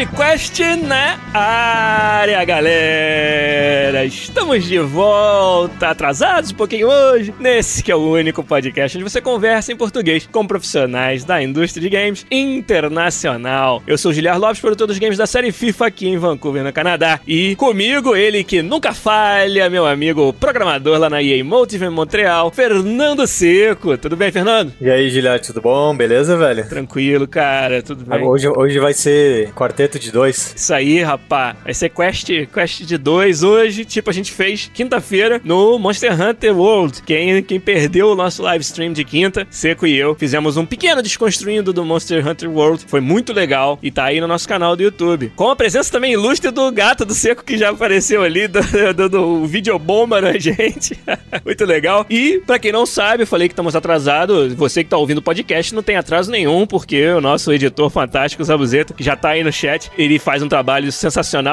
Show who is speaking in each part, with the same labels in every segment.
Speaker 1: Podcast na área, galera! Estamos de volta, atrasados um pouquinho hoje, nesse que é o único podcast onde você conversa em português com profissionais da indústria de games internacional. Eu sou o Giliar Lopes, produtor dos games da série FIFA aqui em Vancouver, no Canadá. E comigo, ele que nunca falha, meu amigo programador lá na EA Motive em Montreal, Fernando Seco. Tudo bem, Fernando?
Speaker 2: E aí, Giliar, tudo bom? Beleza, velho?
Speaker 1: Tranquilo, cara, tudo bem.
Speaker 2: Hoje, hoje vai ser quarteto de dois.
Speaker 1: Isso aí, rapá. Vai ser quest, quest de dois hoje, tipo a gente fez quinta-feira no Monster Hunter World. Quem, quem perdeu o nosso live stream de quinta, Seco e eu, fizemos um pequeno desconstruindo do Monster Hunter World. Foi muito legal e tá aí no nosso canal do YouTube. Com a presença também ilustre do gato do Seco que já apareceu ali, do, do, do videobomba na gente. muito legal. E, pra quem não sabe, eu falei que estamos atrasados. Você que tá ouvindo o podcast não tem atraso nenhum, porque o nosso editor fantástico, Zabuzeta, que já tá aí no chat, ele faz um trabalho sensacional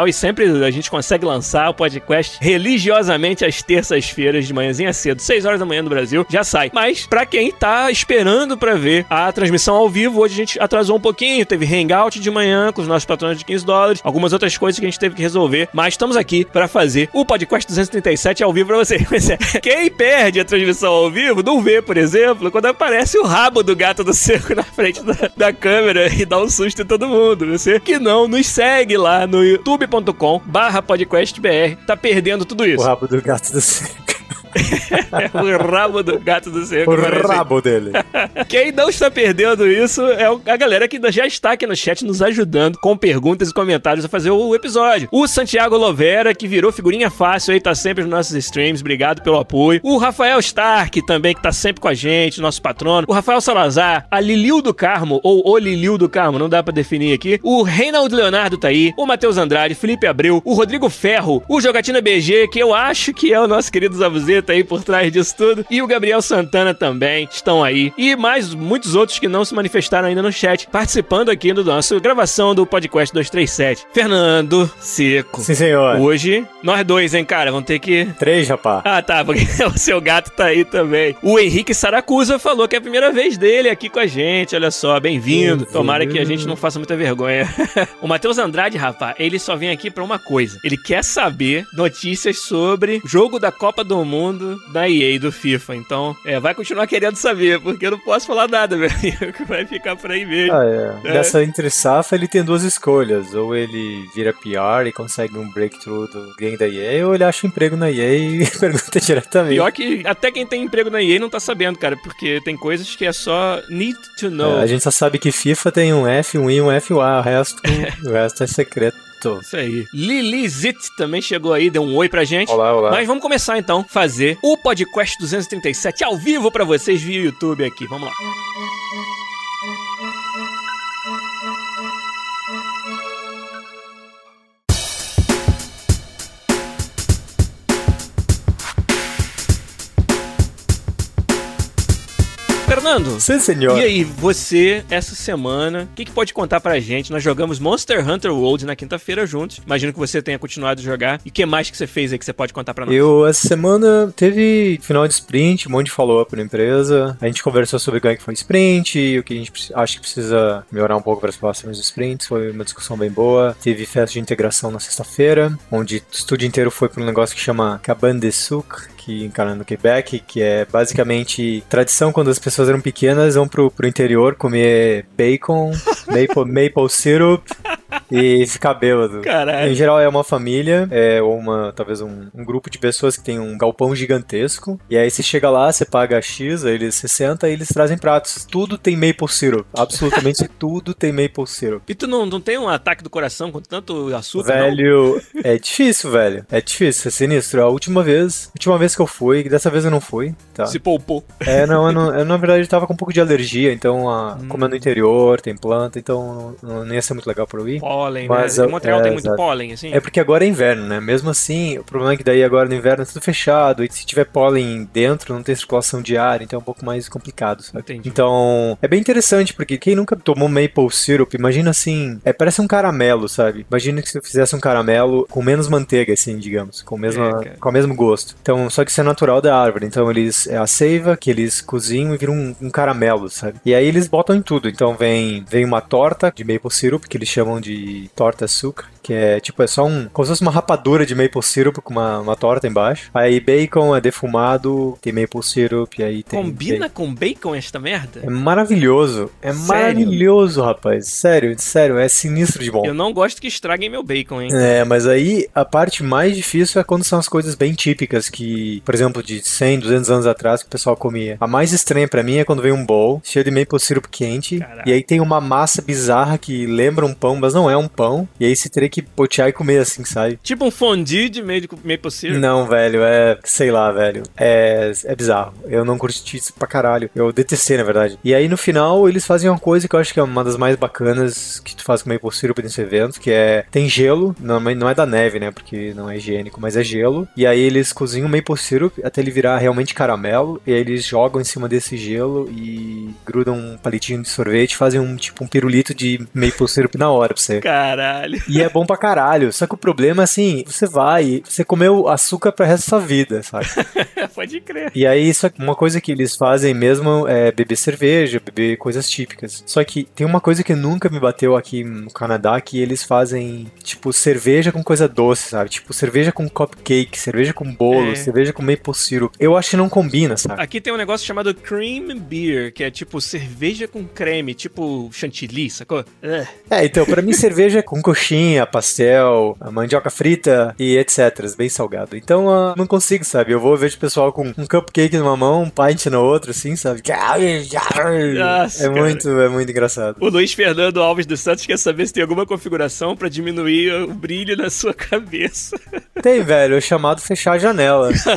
Speaker 1: e sempre a gente consegue lançar o podcast religiosamente às terças-feiras de manhãzinha cedo, 6 horas da manhã no Brasil, já sai. Mas para quem tá esperando para ver a transmissão ao vivo, hoje a gente atrasou um pouquinho, teve hangout de manhã com os nossos patrões de 15 dólares, algumas outras coisas que a gente teve que resolver, mas estamos aqui para fazer o podcast 237 ao vivo para você. Quem perde a transmissão ao vivo não vê, por exemplo, quando aparece o rabo do gato do cerco na frente da, da câmera e dá um susto em todo mundo. Você que não, nos segue lá no youtube.com barra podcastbr. Tá perdendo tudo isso.
Speaker 2: O rabo do gato do cerco.
Speaker 1: o rabo do gato do cerco.
Speaker 2: O rabo dele.
Speaker 1: Quem não está perdendo isso é a galera que já está aqui no chat nos ajudando com perguntas e comentários a fazer o episódio. O Santiago Lovera, que virou figurinha fácil aí, tá sempre nos nossos streams. Obrigado pelo apoio. O Rafael Stark, também, que tá sempre com a gente, nosso patrono. O Rafael Salazar, a Liliu do Carmo, ou o Liliu do Carmo, não dá pra definir aqui. O Reinaldo Leonardo tá aí. O Matheus Andrade, Felipe Abreu, o Rodrigo Ferro, o Jogatina BG, que eu acho que é o nosso querido Zabuzeta aí por trás disso tudo. E o Gabriel Santana também estão aí. E mais muitos outros que não se manifestaram ainda no chat, participando aqui do nosso gravação do podcast 237. Fernando Seco.
Speaker 2: Sim, senhor.
Speaker 1: Hoje, nós dois, hein, cara? Vamos ter que.
Speaker 2: Três, rapaz.
Speaker 1: Ah, tá, porque o seu gato tá aí também. O Henrique Saracusa falou que é a primeira vez dele aqui com a gente. Olha só, bem-vindo. Tomara que a gente não faça muita vergonha. o Matheus Andrade, rapaz, ele só vem aqui pra uma coisa. Ele quer saber notícias sobre jogo da Copa do Mundo da EA do FIFA. Então, é, vai continuar querendo saber, porque eu não posso falar nada, meu amigo. Vai ficar por aí mesmo.
Speaker 2: Ah, é. Nessa entre safa ele tem duas escolhas. Ou ele vira PR e consegue um breakthrough do game da EA, ou ele acha emprego na EA e pergunta diretamente.
Speaker 1: Pior que até quem tem emprego na EA não tá sabendo, cara, porque tem coisas que é só need to know.
Speaker 2: É, a gente só sabe que FIFA tem um F, um I, um F, um A. O resto, o resto é secreto.
Speaker 1: Isso aí. Lilizit também chegou aí, deu um oi pra gente.
Speaker 2: Olá, olá.
Speaker 1: Mas vamos começar então fazer o podcast 237 ao vivo pra vocês via YouTube aqui. Vamos lá. Fernando.
Speaker 2: Sim, senhor.
Speaker 1: E aí, você, essa semana, o que, que, pode contar pra gente? Nós jogamos Monster Hunter World na quinta-feira juntos. Imagino que você tenha continuado a jogar. E o que mais que você fez aí que você pode contar pra nós?
Speaker 2: Eu, essa semana, teve final de sprint, um monte de follow-up na empresa. A gente conversou sobre como é que foi o sprint, e o que a gente acha que precisa melhorar um pouco para as próximas sprints. Foi uma discussão bem boa. Teve festa de integração na sexta-feira, onde o estúdio inteiro foi pra um negócio que chama Caban de Sucre aqui encarando Quebec, que é basicamente tradição quando as pessoas eram pequenas, vão pro, pro interior comer bacon, maple, maple syrup e ficar bêbado.
Speaker 1: Caralho.
Speaker 2: Em geral é uma família, é ou uma, talvez um, um grupo de pessoas que tem um galpão gigantesco. E aí você chega lá, você paga X, aí eles se sentam e eles trazem pratos. Tudo tem maple syrup. Absolutamente tudo tem maple syrup.
Speaker 1: E tu não, não tem um ataque do coração com tanto açúcar, não?
Speaker 2: Velho, é difícil, velho. É difícil, é sinistro. A última vez, última vez que eu fui, dessa vez eu não fui, tá?
Speaker 1: Se poupou.
Speaker 2: É, não, eu, não, eu na verdade tava com um pouco de alergia, então, a,
Speaker 1: Hum.
Speaker 2: como é no interior, tem planta, então não, não ia ser muito legal pra eu ir.
Speaker 1: Pólen,
Speaker 2: Mas
Speaker 1: né?
Speaker 2: eu-
Speaker 1: Em Montreal
Speaker 2: é,
Speaker 1: tem muito pólen, assim.
Speaker 2: É porque agora é inverno, né? Mesmo assim, o problema é que daí agora no inverno é tudo fechado, e se tiver pólen dentro, não tem circulação de ar, então é um pouco mais complicado, sabe?
Speaker 1: Entendi.
Speaker 2: Então, é bem interessante, porque quem nunca tomou maple syrup, imagina assim, é, parece um caramelo, sabe? Imagina que se eu fizesse um caramelo com menos manteiga, assim, digamos, com o mesmo,
Speaker 1: É,
Speaker 2: com o mesmo gosto. Então, só que isso é natural da árvore, então eles, é a seiva que eles cozinham e viram um, um caramelo, sabe? E aí eles botam em tudo, então vem, vem uma torta de maple syrup, que eles chamam de torta açúcar, que é tipo, é só um, como se fosse uma rapadura de maple syrup com uma, uma torta embaixo. Aí bacon é defumado, tem maple syrup, e aí tem...
Speaker 1: Combina com bacon esta merda?
Speaker 2: É maravilhoso. É
Speaker 1: Sério?
Speaker 2: maravilhoso, rapaz. Sério, sério, é sinistro de bom.
Speaker 1: Eu não gosto que estraguem meu bacon, hein?
Speaker 2: É, mas aí a parte mais difícil é quando são as coisas bem típicas que, por exemplo, de 100, 200 anos atrás que o pessoal comia. A mais estranha pra mim é quando vem um bowl cheio de maple syrup quente
Speaker 1: Caraca.
Speaker 2: e aí tem uma massa bizarra que lembra um pão, mas não é um pão. E aí você teria que potear e comer assim, sabe?
Speaker 1: Tipo um fondue de meio de maple syrup.
Speaker 2: Não, velho, é. Sei lá, velho. É, é bizarro. Eu não curti isso pra caralho. Eu detestei, na verdade. E aí no final eles fazem uma coisa que eu acho que é uma das mais bacanas que tu faz com maple syrup nesse evento, que é. Tem gelo, não, não é da neve, né? Porque não é higiênico, mas é gelo. E aí eles cozinham maple syrup até ele virar realmente caramelo. E aí eles jogam em cima desse gelo e grudam um palitinho de sorvete e fazem um tipo um pirulito de maple syrup na hora pra você.
Speaker 1: Caralho.
Speaker 2: E é bom pra caralho. Só que o problema é assim, você vai, você comeu açúcar pro resto da sua vida, sabe?
Speaker 1: Pode crer.
Speaker 2: E aí, isso é uma coisa que eles fazem mesmo é beber cerveja, beber coisas típicas. Só que tem uma coisa que nunca me bateu aqui no Canadá, que eles fazem, tipo, cerveja com coisa doce, sabe? Tipo, cerveja com cupcake, cerveja com bolo,
Speaker 1: É.
Speaker 2: cerveja com maple syrup. Eu acho que não combina, sabe?
Speaker 1: Aqui tem um negócio chamado cream beer, que é tipo cerveja com creme, tipo chantilly, sacou? É.
Speaker 2: É, então, pra mim, cerveja com coxinha, pastel, mandioca frita e etc. Bem salgado. Então, ah, não consigo, sabe? Eu vou ver o pessoal com um cupcake numa mão, um pint na outra, assim, sabe?
Speaker 1: Nossa,
Speaker 2: é
Speaker 1: cara.
Speaker 2: muito, é muito engraçado.
Speaker 1: O Luiz Fernando Alves dos Santos quer saber se tem alguma configuração pra diminuir o brilho na sua cabeça.
Speaker 2: Tem, velho, é chamado fechar a janela.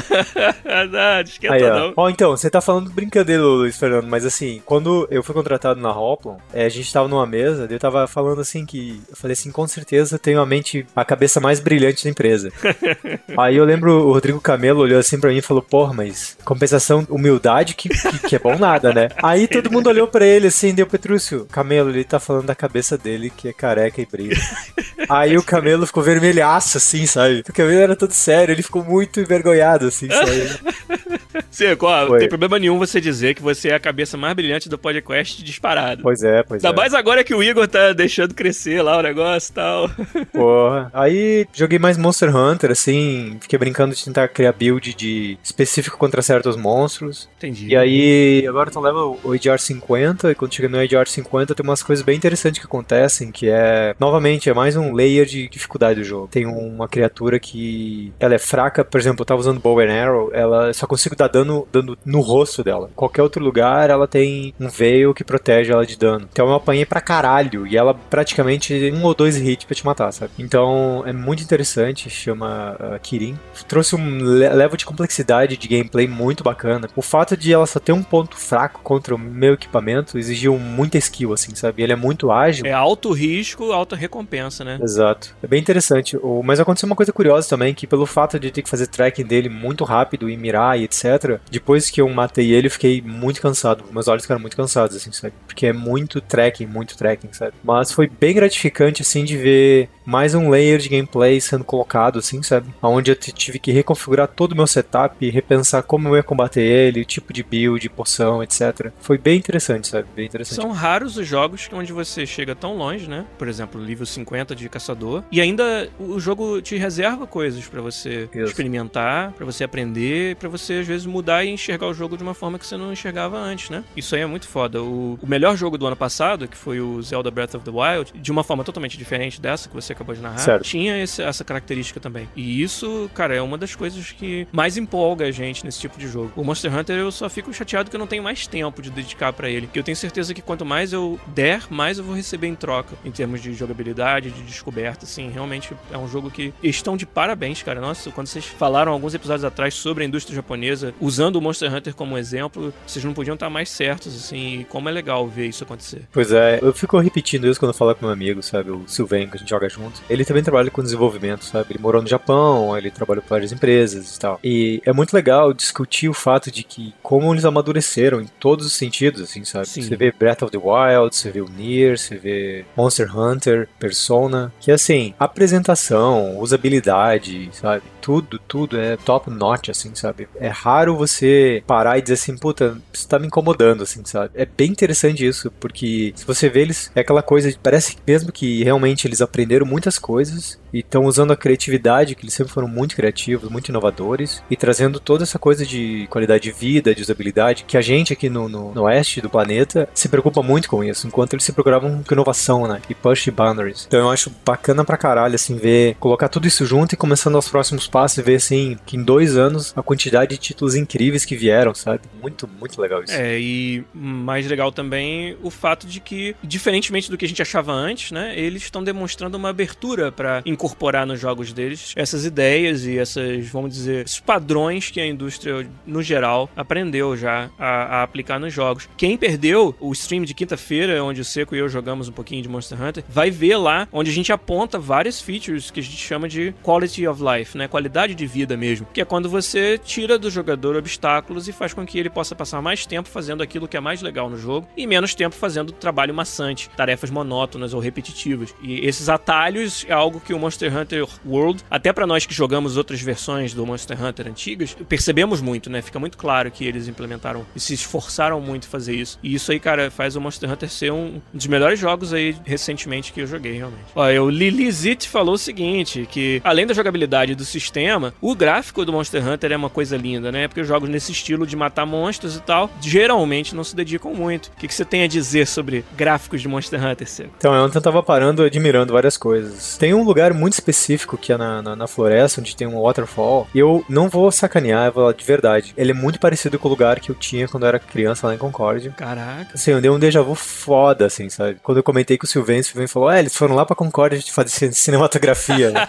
Speaker 1: não, esquenta
Speaker 2: Aí, ó.
Speaker 1: não.
Speaker 2: Ó, então, você tá falando brincadeira, Luiz Fernando, mas assim, quando eu fui contratado na Hoplon, é, a gente tava numa mesa, eu tava falando assim que. Eu falei assim, com certeza eu tenho a mente, a cabeça mais brilhante da empresa. Aí eu lembro o Rodrigo Camelo olhou assim pra mim e falou, porra, mas compensação, humildade que, que, que é bom nada, né? Aí todo mundo olhou pra ele assim, deu Petrúcio, Camelo, ele tá falando da cabeça dele que é careca e brilha. Aí o Camelo ficou vermelhaço, assim, sabe? O Camelo era todo sério, ele ficou muito envergonhado, assim, sabe?
Speaker 1: Seco, ó, não tem problema nenhum você dizer que você é a cabeça mais brilhante do podcast disparado.
Speaker 2: Pois é, pois
Speaker 1: Ainda
Speaker 2: é.
Speaker 1: mais agora que o Igor tá deixando crescer lá o negócio e tal.
Speaker 2: Porra. Aí joguei mais Monster Hunter, assim, fiquei brincando de tentar criar build de específico contra certos monstros.
Speaker 1: Entendi.
Speaker 2: E aí, agora tu leva o ADR 50, e quando chega no ADR 50 tem umas coisas bem interessantes que acontecem, que é, novamente, é mais um layer de dificuldade do jogo. Tem uma criatura que, ela é fraca, por exemplo, eu tava usando Bow and Arrow, ela só consigo dar dano, dano no rosto dela. Qualquer outro lugar, ela tem um veil que protege ela de dano. Então eu apanhei pra caralho, e ela praticamente um ou dois hits pra te matar, sabe? Então é muito interessante, chama uh, Kirin. Trouxe um le- level de complexidade de gameplay muito bacana. O fato de ela só ter um ponto fraco contra o meu equipamento exigiu muita skill, assim, sabe? Ele é muito ágil.
Speaker 1: É alto risco, alta recompensa, né?
Speaker 2: Exato. É bem interessante. O- Mas aconteceu uma coisa curiosa também, que pelo fato de ter que fazer tracking dele muito rápido e mirar e etc., depois que eu matei ele, eu fiquei muito cansado. Meus olhos ficaram muito cansados, assim, sabe? Porque é muito tracking, muito tracking, sabe? Mas foi bem gratificante, assim, de ver mais um layer de gameplay sendo colocado, assim, sabe? Onde eu tive que reconfigurar todo o meu setup, repensar como eu ia combater ele, o tipo de build, poção, etc. Foi bem interessante, sabe? Bem interessante.
Speaker 1: São raros os jogos onde você chega tão longe, né? Por exemplo, nível 50 de caçador. E ainda o jogo te reserva coisas para você Isso. experimentar, para você aprender, para você às vezes mudar e enxergar o jogo de uma forma que você não enxergava antes, né? Isso aí é muito foda. O, o melhor jogo do ano passado, que foi o Zelda Breath of the Wild, de uma forma totalmente diferente dessa que você acabou de narrar, certo. tinha esse, essa característica também. E isso, cara, é uma das coisas que mais empolga a gente nesse tipo de jogo. O Monster Hunter eu só fico chateado que eu não tenho mais tempo de dedicar para ele. Que eu tenho certeza que quanto mais eu der, mais eu vou receber em troca, em termos de jogabilidade, de descoberta, assim, realmente é um jogo que estão de parabéns, cara. Nossa, quando vocês falaram alguns episódios atrás sobre a indústria japonesa, usando o Monster Hunter como exemplo, vocês não podiam estar mais certos, assim, e como é legal ver isso acontecer.
Speaker 2: Pois é, eu fico repetindo isso quando eu falo com meu amigo, sabe, o Silvênio, que a gente joga junto. Ele também trabalha com desenvolvimento, sabe? Ele morou no Japão, ele trabalhou para várias empresas e tal. E é muito legal discutir o fato de que como eles amadureceram em todos os sentidos, assim, sabe? Sim. Você vê Breath of the Wild, você vê o Nier, você vê Monster Hunter, Persona, que assim, apresentação, usabilidade, sabe? Tudo, tudo é top notch, assim, sabe? É raro você parar e dizer assim, puta, isso tá me incomodando, assim, sabe? É bem interessante isso, porque se você vê eles, é aquela coisa, parece mesmo que realmente eles aprenderam muitas coisas e estão usando a criatividade, que eles sempre foram muito criativos, muito inovadores, e trazendo toda essa coisa de qualidade de vida, de usabilidade, que a gente aqui no, no, no oeste do planeta se preocupa muito com isso, enquanto eles se procuravam com inovação, né? E push boundaries. Então eu acho bacana pra caralho, assim, ver, colocar tudo isso junto e começando aos próximos passos e ver, assim, que em dois anos a quantidade de títulos incríveis que vieram, sabe? Muito, muito legal isso.
Speaker 1: É, e mais legal também o fato de que, diferentemente do que a gente achava antes, né? Eles estão demonstrando uma abertura para incorporar nos jogos deles essas ideias e essas, vamos dizer, esses padrões que a indústria, no geral, aprendeu já a, a aplicar nos jogos. Quem perdeu o stream de quinta-feira, onde o Seco e eu jogamos um pouquinho de Monster Hunter, vai ver lá onde a gente aponta várias features que a gente chama de quality of life, né? Qualidade de vida mesmo. Que é quando você tira do jogador obstáculos e faz com que ele possa passar mais tempo fazendo aquilo que é mais legal no jogo e menos tempo fazendo trabalho maçante, tarefas monótonas ou repetitivas. E esses atalhos é algo que o Monster Hunter World, até para nós que jogamos outras versões do Monster Hunter antigas, percebemos muito, né? Fica muito claro que eles implementaram e se esforçaram muito fazer isso. E isso aí, cara, faz o Monster Hunter ser um dos melhores jogos aí recentemente que eu joguei, realmente. Olha, o Lilizit falou o seguinte, que além da jogabilidade do sistema, o gráfico do Monster Hunter é uma coisa linda, né? Porque os jogos nesse estilo de matar monstros e tal, geralmente não se dedicam muito. O que, que você tem a dizer sobre gráficos de Monster Hunter, Seco?
Speaker 2: Então, ontem eu tava parando admirando várias coisas. Tem um lugar muito específico que é na, na, na, floresta, onde tem um waterfall. E eu não vou sacanear, eu vou falar de verdade. Ele é muito parecido com o lugar que eu tinha quando eu era criança lá em Concórdia.
Speaker 1: Caraca.
Speaker 2: Assim, eu dei um déjà vu foda, assim, sabe? Quando eu comentei com o Silvênio, o Silvênio falou: É, eles foram lá pra Concórdia de fazer cinematografia. Né?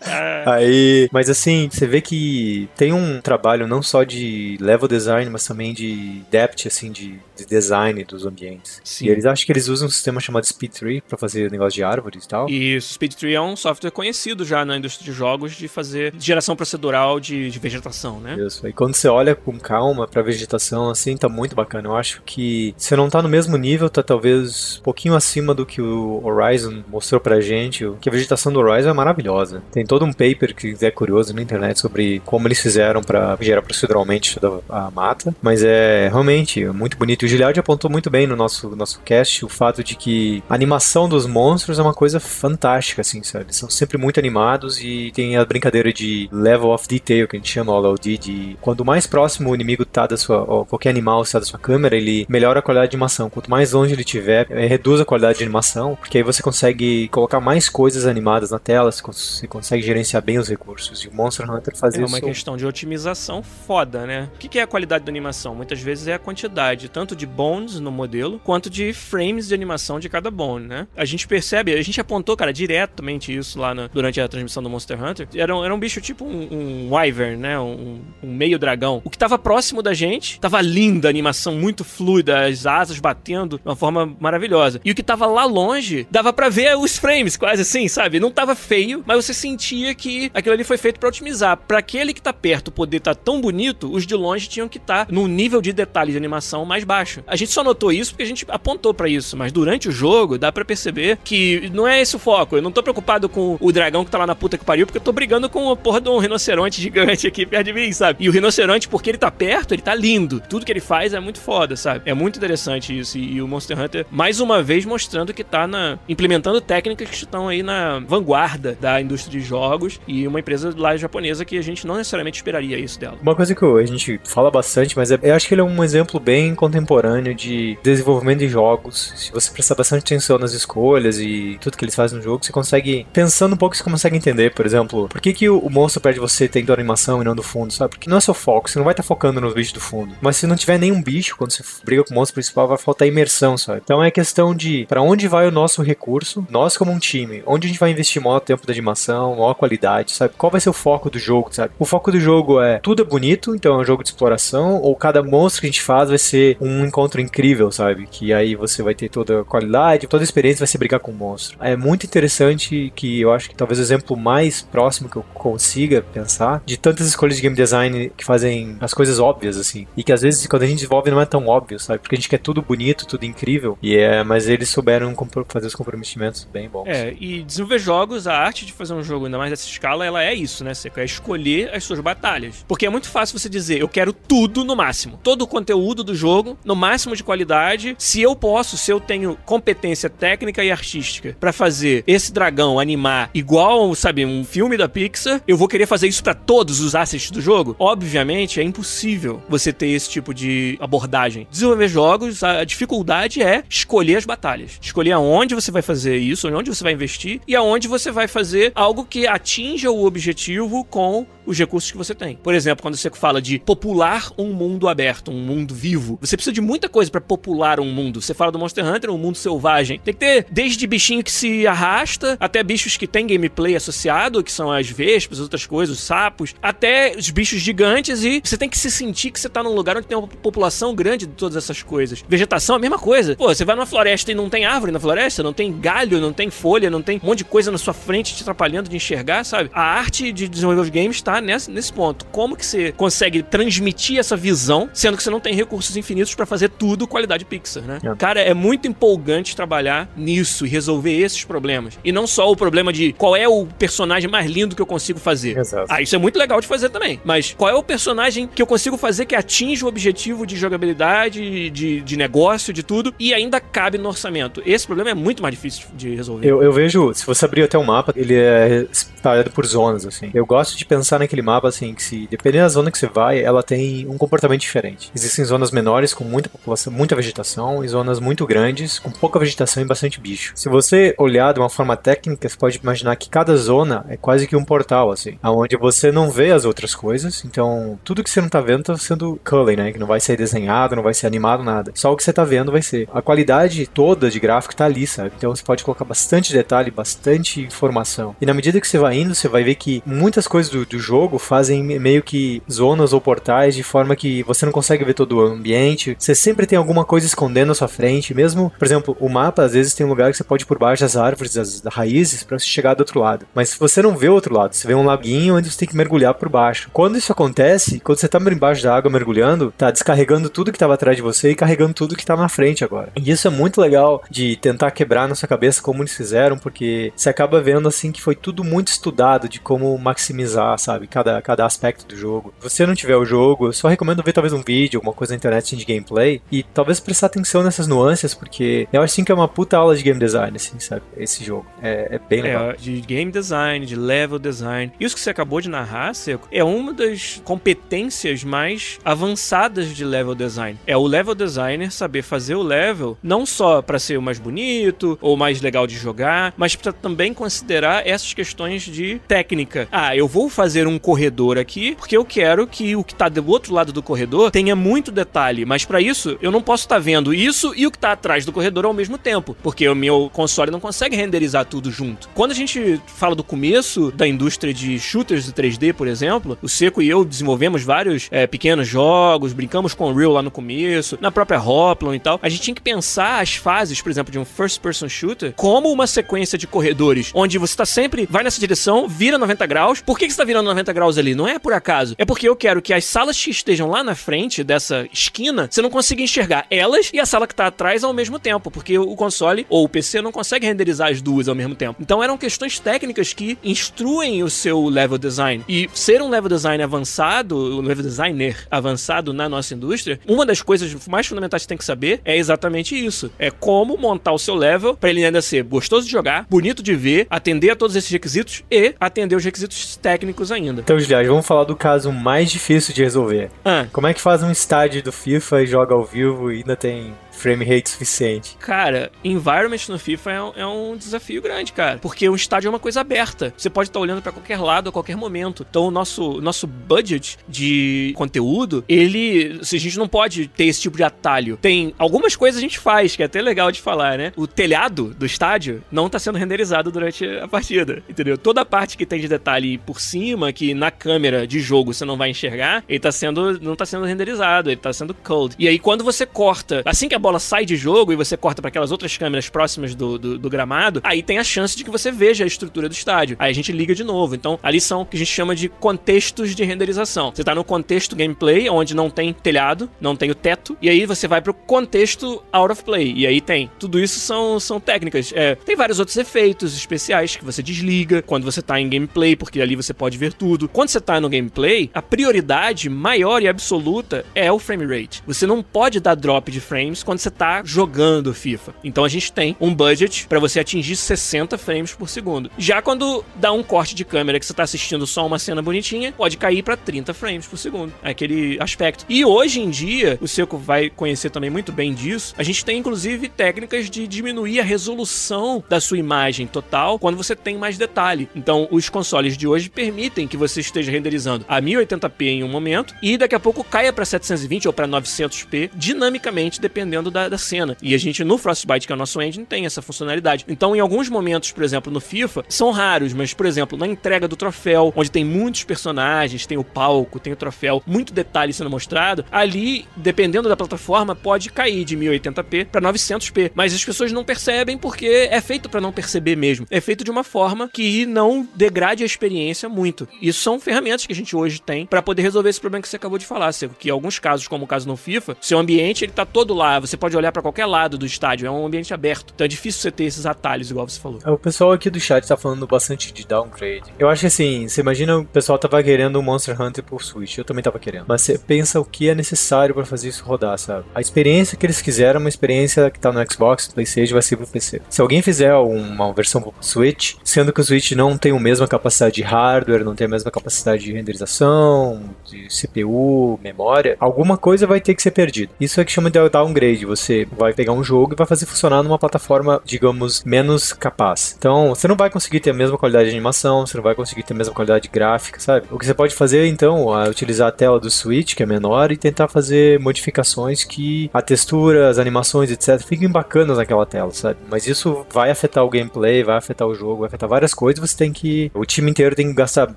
Speaker 2: Aí, mas assim, você vê que tem um trabalho não só de level design, mas também de depth, assim, de, de design dos ambientes. Sim. E eles acham que eles usam um sistema chamado Speed Tree pra fazer negócio de árvores e tal.
Speaker 1: E o Speed Tree é um software conhecido já na indústria de jogos de fazer geração procedural de, de vegetação, né?
Speaker 2: Isso. E quando você olha com calma pra vegetação, assim, tá muito bacana. Eu acho que você não tá no mesmo nível, tá talvez um pouquinho acima do que o Horizon mostrou pra gente. Que a vegetação do Horizon é maravilhosa. Tem todo um paper que é curioso na internet sobre como eles fizeram para gerar proceduralmente toda a mata. Mas é realmente muito bonito. E o Giliard apontou muito bem no nosso, nosso cast o fato de que a animação dos monstros é uma coisa fantástica, assim, sabe? Eles são sempre muito animados e tem a brincadeira de level of detail, que a gente chama LOD, de quando mais próximo o inimigo tá da sua, ou qualquer animal está da sua câmera, ele melhora a qualidade de animação. Quanto mais longe ele tiver, é, reduz a qualidade de animação, porque aí você consegue colocar mais coisas animadas na tela, você consegue gerenciar bem os recursos. E o Monster Hunter faz
Speaker 1: é
Speaker 2: isso.
Speaker 1: É uma questão de otimização foda, né? O que é a qualidade da animação? Muitas vezes é a quantidade, tanto de bones no modelo, quanto de frames de animação de cada bone, né? A gente percebe, a gente apontou, cara, diretamente isso lá no, durante a transmissão do Monster Hunter. Era um, era um bicho tipo um, um wyvern, né? Um, um, meio dragão. O que tava próximo da gente, tava linda a animação, muito fluida, as asas batendo de uma forma maravilhosa. E o que tava lá longe, dava para ver os frames, quase assim, sabe? Não tava feio, mas você sentia que aquilo ali foi feito para otimizar. Para aquele que tá perto poder tá tão bonito, os de longe tinham que estar tá num nível de detalhe de animação mais baixo. A gente só notou isso porque a gente apontou para isso, mas durante o jogo dá para perceber que não é esse o foco. Eu não tô preocupado com o dragão que tá lá na puta que pariu, porque eu tô brigando com a porra de um rinoceronte gigante aqui perto de mim, sabe? E o rinoceronte, porque ele tá perto, ele tá lindo. Tudo que ele faz é muito foda, sabe? É muito interessante isso. E o Monster Hunter, mais uma vez, mostrando que tá na. implementando técnicas que estão aí na vanguarda da indústria de jogos e uma empresa lá japonesa que a gente não necessariamente esperaria isso dela.
Speaker 2: Uma coisa que a gente fala bastante, mas é, eu acho que ele é um exemplo bem contemporâneo de desenvolvimento de jogos. Se você prestar bastante atenção nas escolhas e tudo que eles fazem no jogo, você consegue, pensando um pouco, você consegue entender, por exemplo, por que, que o, monstro perde você tendo animação e não do fundo, sabe? Porque não é seu foco, você não vai estar tá focando nos bichos do fundo. Mas se não tiver nenhum bicho, quando você briga com o monstro principal, vai faltar imersão, sabe? Então é questão de para onde vai o nosso recurso, nós como um time, onde a gente vai investir maior tempo da animação, maior qualidade, sabe? Qual vai ser o foco do jogo, sabe? O foco do jogo é tudo é bonito, então é um jogo de exploração, ou cada monstro que a gente faz vai ser um encontro incrível, sabe? Que aí você vai ter toda a qualidade, toda a experiência vai ser brigar com o monstro. É muito interessante que eu acho que talvez o exemplo mais próximo que eu consiga pensar de tantas escolhas de game design que fazem as coisas óbvias, assim. E que às vezes quando a gente desenvolve não é tão óbvio, sabe? Porque a gente quer tudo bonito, tudo incrível. E é, mas eles souberam fazer os comprometimentos bem bons.
Speaker 1: É, e desenvolver jogos, a arte de fazer um jogo ainda mais dessa escala, ela é isso, né? Você quer escolher as suas batalhas. Porque é muito fácil você dizer, eu quero tudo no máximo. Todo o conteúdo do jogo, no máximo de qualidade. Se eu posso, se eu tenho competência técnica e artística para fazer esse dragão animar igual, sabe, um filme da Pixar, eu vou querer fazer isso para todos os assets do jogo? Obviamente, é impossível você ter esse tipo de abordagem. Desenvolver jogos, a dificuldade é escolher as batalhas. Escolher aonde você vai fazer isso, onde você vai investir e aonde você vai fazer algo que atinja o objetivo com os recursos que você tem. Por exemplo, quando você fala de popular um mundo aberto, um mundo vivo, você precisa de muita coisa para popular um mundo. Você fala do Monster Hunter, um mundo selvagem. Tem que ter desde bichinho que se arrasta, até bichos que tem gameplay associado, que são as vespas, outras coisas, os sapos, até os bichos gigantes e você tem que se sentir que você tá num lugar onde tem uma população grande de todas essas coisas. Vegetação, a mesma coisa. Pô, você vai numa floresta e não tem árvore na floresta, não tem galho, não tem folha, não tem um monte de coisa na sua frente te atrapalhando de enxergar, sabe? A arte de desenvolver os games tá nesse, nesse ponto. Como que você consegue transmitir essa visão, sendo que você não tem recursos infinitos para fazer tudo qualidade Pixar, né? É. Cara, é muito empolgante trabalhar nisso e resolver esses problemas. E não só o problema de qual é o personagem mais lindo que eu consigo fazer. Exato. Ah, isso é muito legal de fazer também. Mas qual é o personagem que eu consigo fazer que atinja o objetivo de jogabilidade, de, de negócio, de tudo, e ainda cabe no orçamento? Esse problema é muito mais difícil de resolver.
Speaker 2: Eu, eu vejo, se você abrir até o mapa, ele é espalhado por zonas, assim. Eu gosto de pensar naquele mapa, assim, que se, dependendo da zona que você vai, ela tem um comportamento diferente. Existem zonas menores com muita população, muita vegetação, e zonas muito grandes com pouca vegetação e bastante bicho. Se você olhar de uma forma técnica, você pode imaginar que cada zona é quase que um portal, assim, aonde você não vê as outras coisas, então tudo que você não tá vendo tá sendo culling, né, que não vai ser desenhado, não vai ser animado, nada. Só o que você tá vendo vai ser. A qualidade toda de gráfico tá ali, sabe? Então você pode colocar bastante detalhe, bastante informação. E na medida que você vai indo, você vai ver que muitas coisas do, do jogo fazem meio que zonas ou portais de forma que você não consegue ver todo o ambiente. Você sempre tem alguma coisa escondendo à sua frente, mesmo, por exemplo, o mapa às vezes tem um lugar que você pode ir por baixo das árvores, das, raízes, para chegar do outro lado. Mas você não vê o outro lado, você vê um laguinho onde você tem que mergulhar por baixo. Quando isso acontece, quando você tá embaixo da água mergulhando, tá descarregando tudo que tava atrás de você e carregando tudo que tá na frente agora. E isso é muito legal de tentar quebrar na sua cabeça como eles fizeram, porque você acaba vendo assim que foi tudo muito estudado de como maximizar, sabe, cada, cada aspecto do jogo. Se você não tiver o jogo, eu só recomendo ver talvez um vídeo, alguma coisa na internet de gameplay e talvez prestar atenção nessas nuances, porque eu acho assim que é uma puta aula de game design, assim, sabe, esse jogo. É, é bem legal. É,
Speaker 1: de game design, de level design. Isso que você acabou de narrar, Seco, é uma das competências mais avançadas de level design. É o level designer saber fazer o level não só para ser o mais bonito ou mais legal de jogar, mas para também considerar essas questões de técnica. Ah, eu vou fazer um corredor aqui porque eu quero que o que tá do outro lado do corredor tenha muito detalhe, mas para isso eu não posso estar tá vendo isso e o que tá atrás do corredor ao mesmo tempo, porque o meu console não consegue renderizar tudo junto. Quando a gente fala do começo da indústria de shooters de 3D, por exemplo, o Seco e eu desenvolvemos vários é, pequenos jogos, brincamos com o Unreal lá no começo, na própria Hoplon e tal. A gente tinha que pensar as fases, por exemplo, de um first person shooter como uma sequência de corredores, onde você tá sempre vai nessa direção resolução, vira 90 graus. Por que, que você tá virando 90 graus ali? Não é por acaso. É porque eu quero que as salas que estejam lá na frente dessa esquina, você não consiga enxergar elas e a sala que tá atrás ao mesmo tempo, porque o console ou o PC não consegue renderizar as duas ao mesmo tempo. Então eram questões técnicas que instruem o seu level design. E ser um level design avançado, o level designer avançado na nossa indústria, uma das coisas mais fundamentais que tem que saber é exatamente isso. É como montar o seu level para ele ainda ser gostoso de jogar, bonito de ver, atender a todos esses requisitos e atender os requisitos técnicos ainda.
Speaker 2: Então, Julián, vamos falar do caso mais difícil de resolver.
Speaker 1: Ah,
Speaker 2: Como é que faz um estádio do FIFA e joga ao vivo e ainda tem frame rate suficiente?
Speaker 1: Cara, environment no FIFA é um, é um desafio grande, cara. Porque o estádio é uma coisa aberta. Você pode estar olhando pra qualquer lado a qualquer momento. Então, o nosso, nosso budget de conteúdo, ele. A gente não pode ter esse tipo de atalho. Tem algumas coisas a gente faz, que é até legal de falar, né? O telhado do estádio não tá sendo renderizado durante a partida, entendeu? Toda a parte que tem de detalhe por cima, que na câmera de jogo você não vai enxergar, ele tá sendo. não tá sendo renderizado, ele tá sendo cold. E aí, quando você corta, assim que a bola sai de jogo e você corta para aquelas outras câmeras próximas do, do, do gramado, aí tem a chance de que você veja a estrutura do estádio. Aí a gente liga de novo. Então, ali são o que a gente chama de contextos de renderização. Você tá no contexto gameplay, onde não tem telhado, não tem o teto, e aí você vai pro contexto out of play. E aí tem. Tudo isso são, são técnicas. É, tem vários outros efeitos especiais que você desliga quando você tá em gameplay, porque ali você pode ver tudo. Quando você tá no gameplay, a prioridade maior e absoluta é o frame rate. Você não pode dar drop de frames quando você tá jogando FIFA. Então a gente tem um budget para você atingir 60 frames por segundo. Já quando dá um corte de câmera que você tá assistindo só uma cena bonitinha, pode cair para 30 frames por segundo. É aquele aspecto. E hoje em dia, o Seco vai conhecer também muito bem disso. A gente tem inclusive técnicas de diminuir a resolução da sua imagem total quando você tem mais detalhe. Então, os consoles de hoje permitem que você esteja renderizando a 1080p em um momento e daqui a pouco caia para 720 ou para 900p dinamicamente dependendo da, da cena. E a gente no Frostbite, que é o nosso engine, tem essa funcionalidade. Então, em alguns momentos, por exemplo, no FIFA, são raros, mas por exemplo, na entrega do troféu, onde tem muitos personagens, tem o palco, tem o troféu, muito detalhe sendo mostrado, ali, dependendo da plataforma, pode cair de 1080p para 900p, mas as pessoas não percebem porque é feito para não perceber mesmo. É feito de uma forma que não degrade a experiência muito. Isso são ferramentas que a gente hoje tem para poder resolver esse problema que você acabou de falar, Seco, que em alguns casos, como o caso no FIFA, seu ambiente ele tá todo lá, você pode olhar para qualquer lado do estádio, é um ambiente aberto. Então é difícil você ter esses atalhos igual você falou.
Speaker 2: O pessoal aqui do chat tá falando bastante de downgrade. Eu acho que assim, você imagina o pessoal tava querendo um Monster Hunter por Switch, eu também tava querendo. Mas você pensa o que é necessário para fazer isso rodar, sabe? A experiência que eles quiseram é uma experiência que tá no Xbox, PlayStation, vai ser pro PC. Se alguém fizer uma versão pro Switch, sendo que o Switch não tem a mesma capacidade de hardware, não tem a mesma capacidade de renderização, de CPU, memória, alguma coisa vai ter que ser perdida. Isso é que chama de downgrade. Você vai pegar um jogo e vai fazer funcionar numa plataforma, digamos, menos capaz. Então, você não vai conseguir ter a mesma qualidade de animação, você não vai conseguir ter a mesma qualidade gráfica, sabe? O que você pode fazer, então, é utilizar a tela do Switch, que é menor, e tentar fazer modificações que a textura, as animações, etc., fiquem bacanas naquela tela, sabe? Mas isso vai afetar o gameplay, vai afetar o jogo, vai afetar várias coisas, você tem que. O time inteiro tem que gastar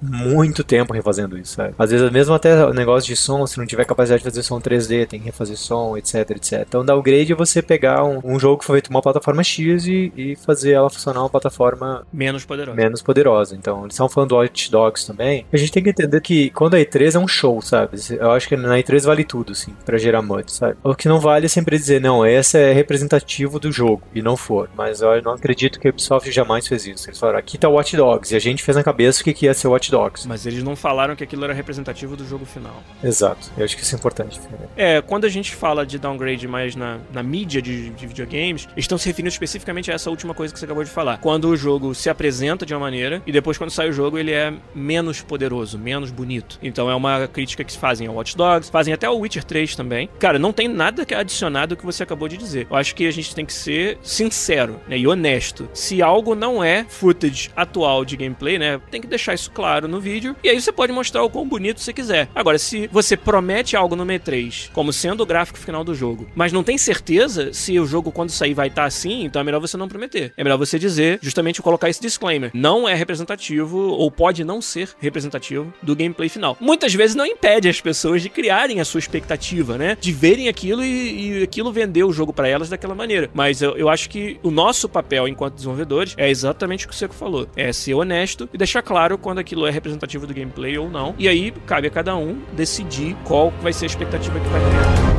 Speaker 2: muito tempo refazendo isso, sabe? Às vezes, mesmo até o negócio de som, se não tiver capacidade de fazer som 3D, tem que refazer som, etc, etc. Então, downgrade é você pegar um, um jogo que foi feito uma plataforma X e, e fazer ela funcionar uma plataforma
Speaker 1: Menos poderoso.
Speaker 2: menos poderosa. Então, eles estão falando do Watch Dogs também. A gente tem que entender que quando a E3 é um show, sabe? Eu acho que na E3 vale tudo, assim, pra gerar MUD, sabe? O que não vale é sempre dizer, não, esse é representativo do jogo, e não for. Mas eu não acredito que a Ubisoft jamais fez isso. Eles falaram, aqui tá o Watch Dogs, e a gente fez na cabeça o que que ia ser o Watch Dogs.
Speaker 1: Mas eles não falaram que aquilo era representativo do jogo final.
Speaker 2: Exato. Eu acho que isso é importante.
Speaker 1: É, quando a gente fala de downgrade mais na, na mídia de, de videogames, estão se referindo especificamente a essa última coisa que você acabou de falar. Quando o jogo se apresenta de uma maneira e depois quando sai o jogo ele é menos poderoso, menos bonito. Então é uma crítica que fazem ao Watch Dogs, fazem até o Witcher 3 também. Cara, não tem nada que adicionado ao que você acabou de dizer. Eu acho que a gente tem que ser sincero né, e honesto. Se algo não é footage atual de gameplay, né, tem que deixar isso claro no vídeo e aí você pode mostrar o quão bonito você quiser. Agora, se você promete algo no E3 como sendo o gráfico final do jogo, mas não tem certeza se o jogo quando sair vai estar assim, então é melhor você não prometer. É melhor você dizer, justamente colocar esse disclaimer. Não é representativo ou pode não ser representativo do gameplay final. Muitas vezes não impede as pessoas de criarem a sua expectativa, né? De verem aquilo e, e aquilo vender o jogo para elas daquela maneira. Mas eu, eu acho que o nosso papel enquanto desenvolvedores é exatamente o que o Seco falou. É ser honesto e deixar claro quando aquilo é representativo do gameplay ou não. E aí cabe a cada um decidir qual vai ser a expectativa que vai ter.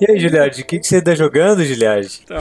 Speaker 2: E aí, Giliard, o que, que você tá jogando, Giliard?
Speaker 1: Então,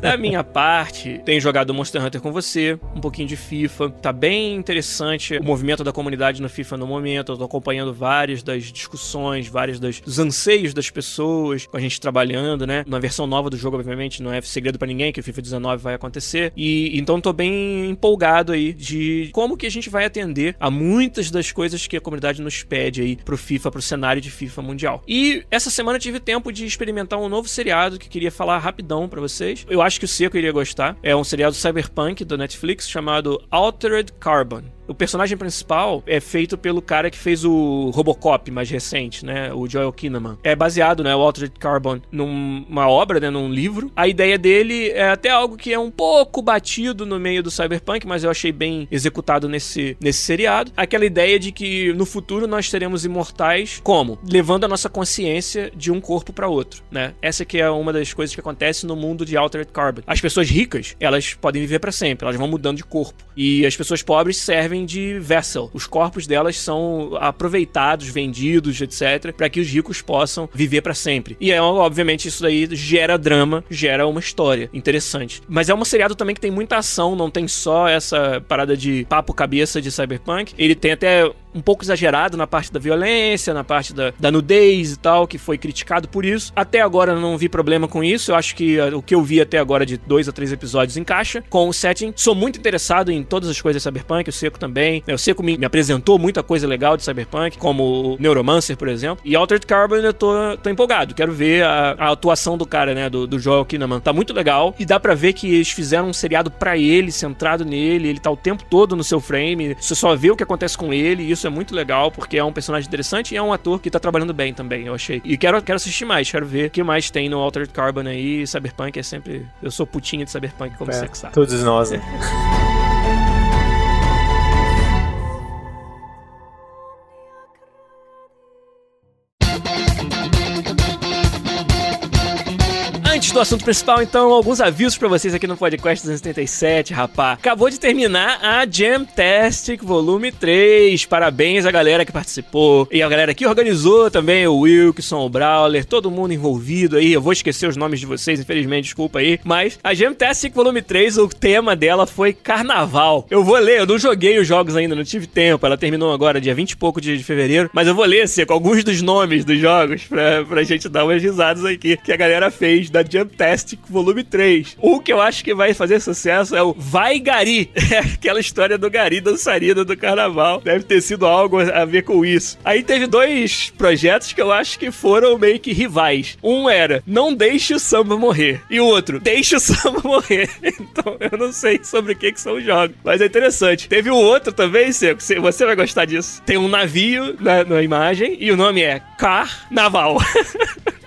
Speaker 1: da minha parte, tenho jogado Monster Hunter com você, um pouquinho de FIFA. Tá bem interessante o movimento da comunidade no FIFA no momento. Eu tô acompanhando várias das discussões, vários dos anseios das pessoas, com a gente trabalhando, né? Na versão nova do jogo, obviamente, não é segredo para ninguém que o FIFA 19 vai acontecer. E então tô bem empolgado aí de como que a gente vai atender a muitas das coisas que a comunidade nos pede aí pro FIFA, pro cenário de FIFA mundial. E essa semana eu tive tempo de experimentar experimentar um novo seriado que queria falar rapidão para vocês. Eu acho que o Seco iria gostar. É um seriado cyberpunk do Netflix chamado Altered Carbon. O personagem principal é feito pelo cara que fez o Robocop mais recente, né? O Joel Kinnaman. É baseado, né? O Altered Carbon numa obra, né? Num livro. A ideia dele é até algo que é um pouco batido no meio do cyberpunk, mas eu achei bem executado nesse, nesse seriado. Aquela ideia de que no futuro nós seremos imortais como? Levando a nossa consciência de um corpo para outro, né? Essa que é uma das coisas que acontece no mundo de Altered Carbon. As pessoas ricas, elas podem viver para sempre, elas vão mudando de corpo. E as pessoas pobres servem servem de vessel. Os corpos delas são aproveitados, vendidos, etc, para que os ricos possam viver para sempre. E é obviamente isso daí gera drama, gera uma história interessante. Mas é um seriado também que tem muita ação, não tem só essa parada de papo cabeça de cyberpunk. Ele tem até um pouco exagerado na parte da violência, na parte da, da nudez e tal, que foi criticado por isso. Até agora não vi problema com isso. Eu acho que uh, o que eu vi até agora de dois a três episódios encaixa com o setting. Sou muito interessado em todas as coisas cyberpunk, o Seco também. O Seco me, me apresentou muita coisa legal de cyberpunk, como o Neuromancer, por exemplo. E Altered Carbon eu tô, tô empolgado. Quero ver a, a atuação do cara, né, do, do Joel Kinnaman. Tá muito legal. E dá para ver que eles fizeram um seriado para ele, centrado nele. Ele tá o tempo todo no seu frame. Você só vê o que acontece com ele. E isso é muito legal, porque é um personagem interessante e é um ator que tá trabalhando bem também, eu achei. E quero, quero assistir mais, quero ver o que mais tem no Altered Carbon aí. Cyberpunk é sempre. Eu sou putinha de Cyberpunk, como é, você que sabe.
Speaker 2: Todos nós, né?
Speaker 1: do assunto principal, então, alguns avisos para vocês aqui no Podcast 277, rapá. Acabou de terminar a Jamtastic Volume 3. Parabéns à galera que participou e a galera que organizou também, o Wilkson, o Brawler, todo mundo envolvido aí. Eu vou esquecer os nomes de vocês, infelizmente, desculpa aí. Mas a Jamtastic Volume 3, o tema dela foi Carnaval. Eu vou ler, eu não joguei os jogos ainda, não tive tempo. Ela terminou agora, dia 20 e pouco de, fevereiro. Mas eu vou ler, Seco, alguns dos nomes dos jogos pra, pra gente dar umas risadas aqui que a galera fez da Jumptastic Volume 3. Um que eu acho que vai fazer sucesso é o Vai Gari. É aquela história do Gari dançarina do carnaval. Deve ter sido algo a ver com isso. Aí teve dois projetos que eu acho que foram meio que rivais. Um era Não Deixe o Samba Morrer. E o outro, Deixe o Samba Morrer. Então eu não sei sobre o que, que são os jogos. Mas é interessante. Teve um outro também, Seco. Você vai gostar disso. Tem um navio na, na imagem e o nome é Carnaval.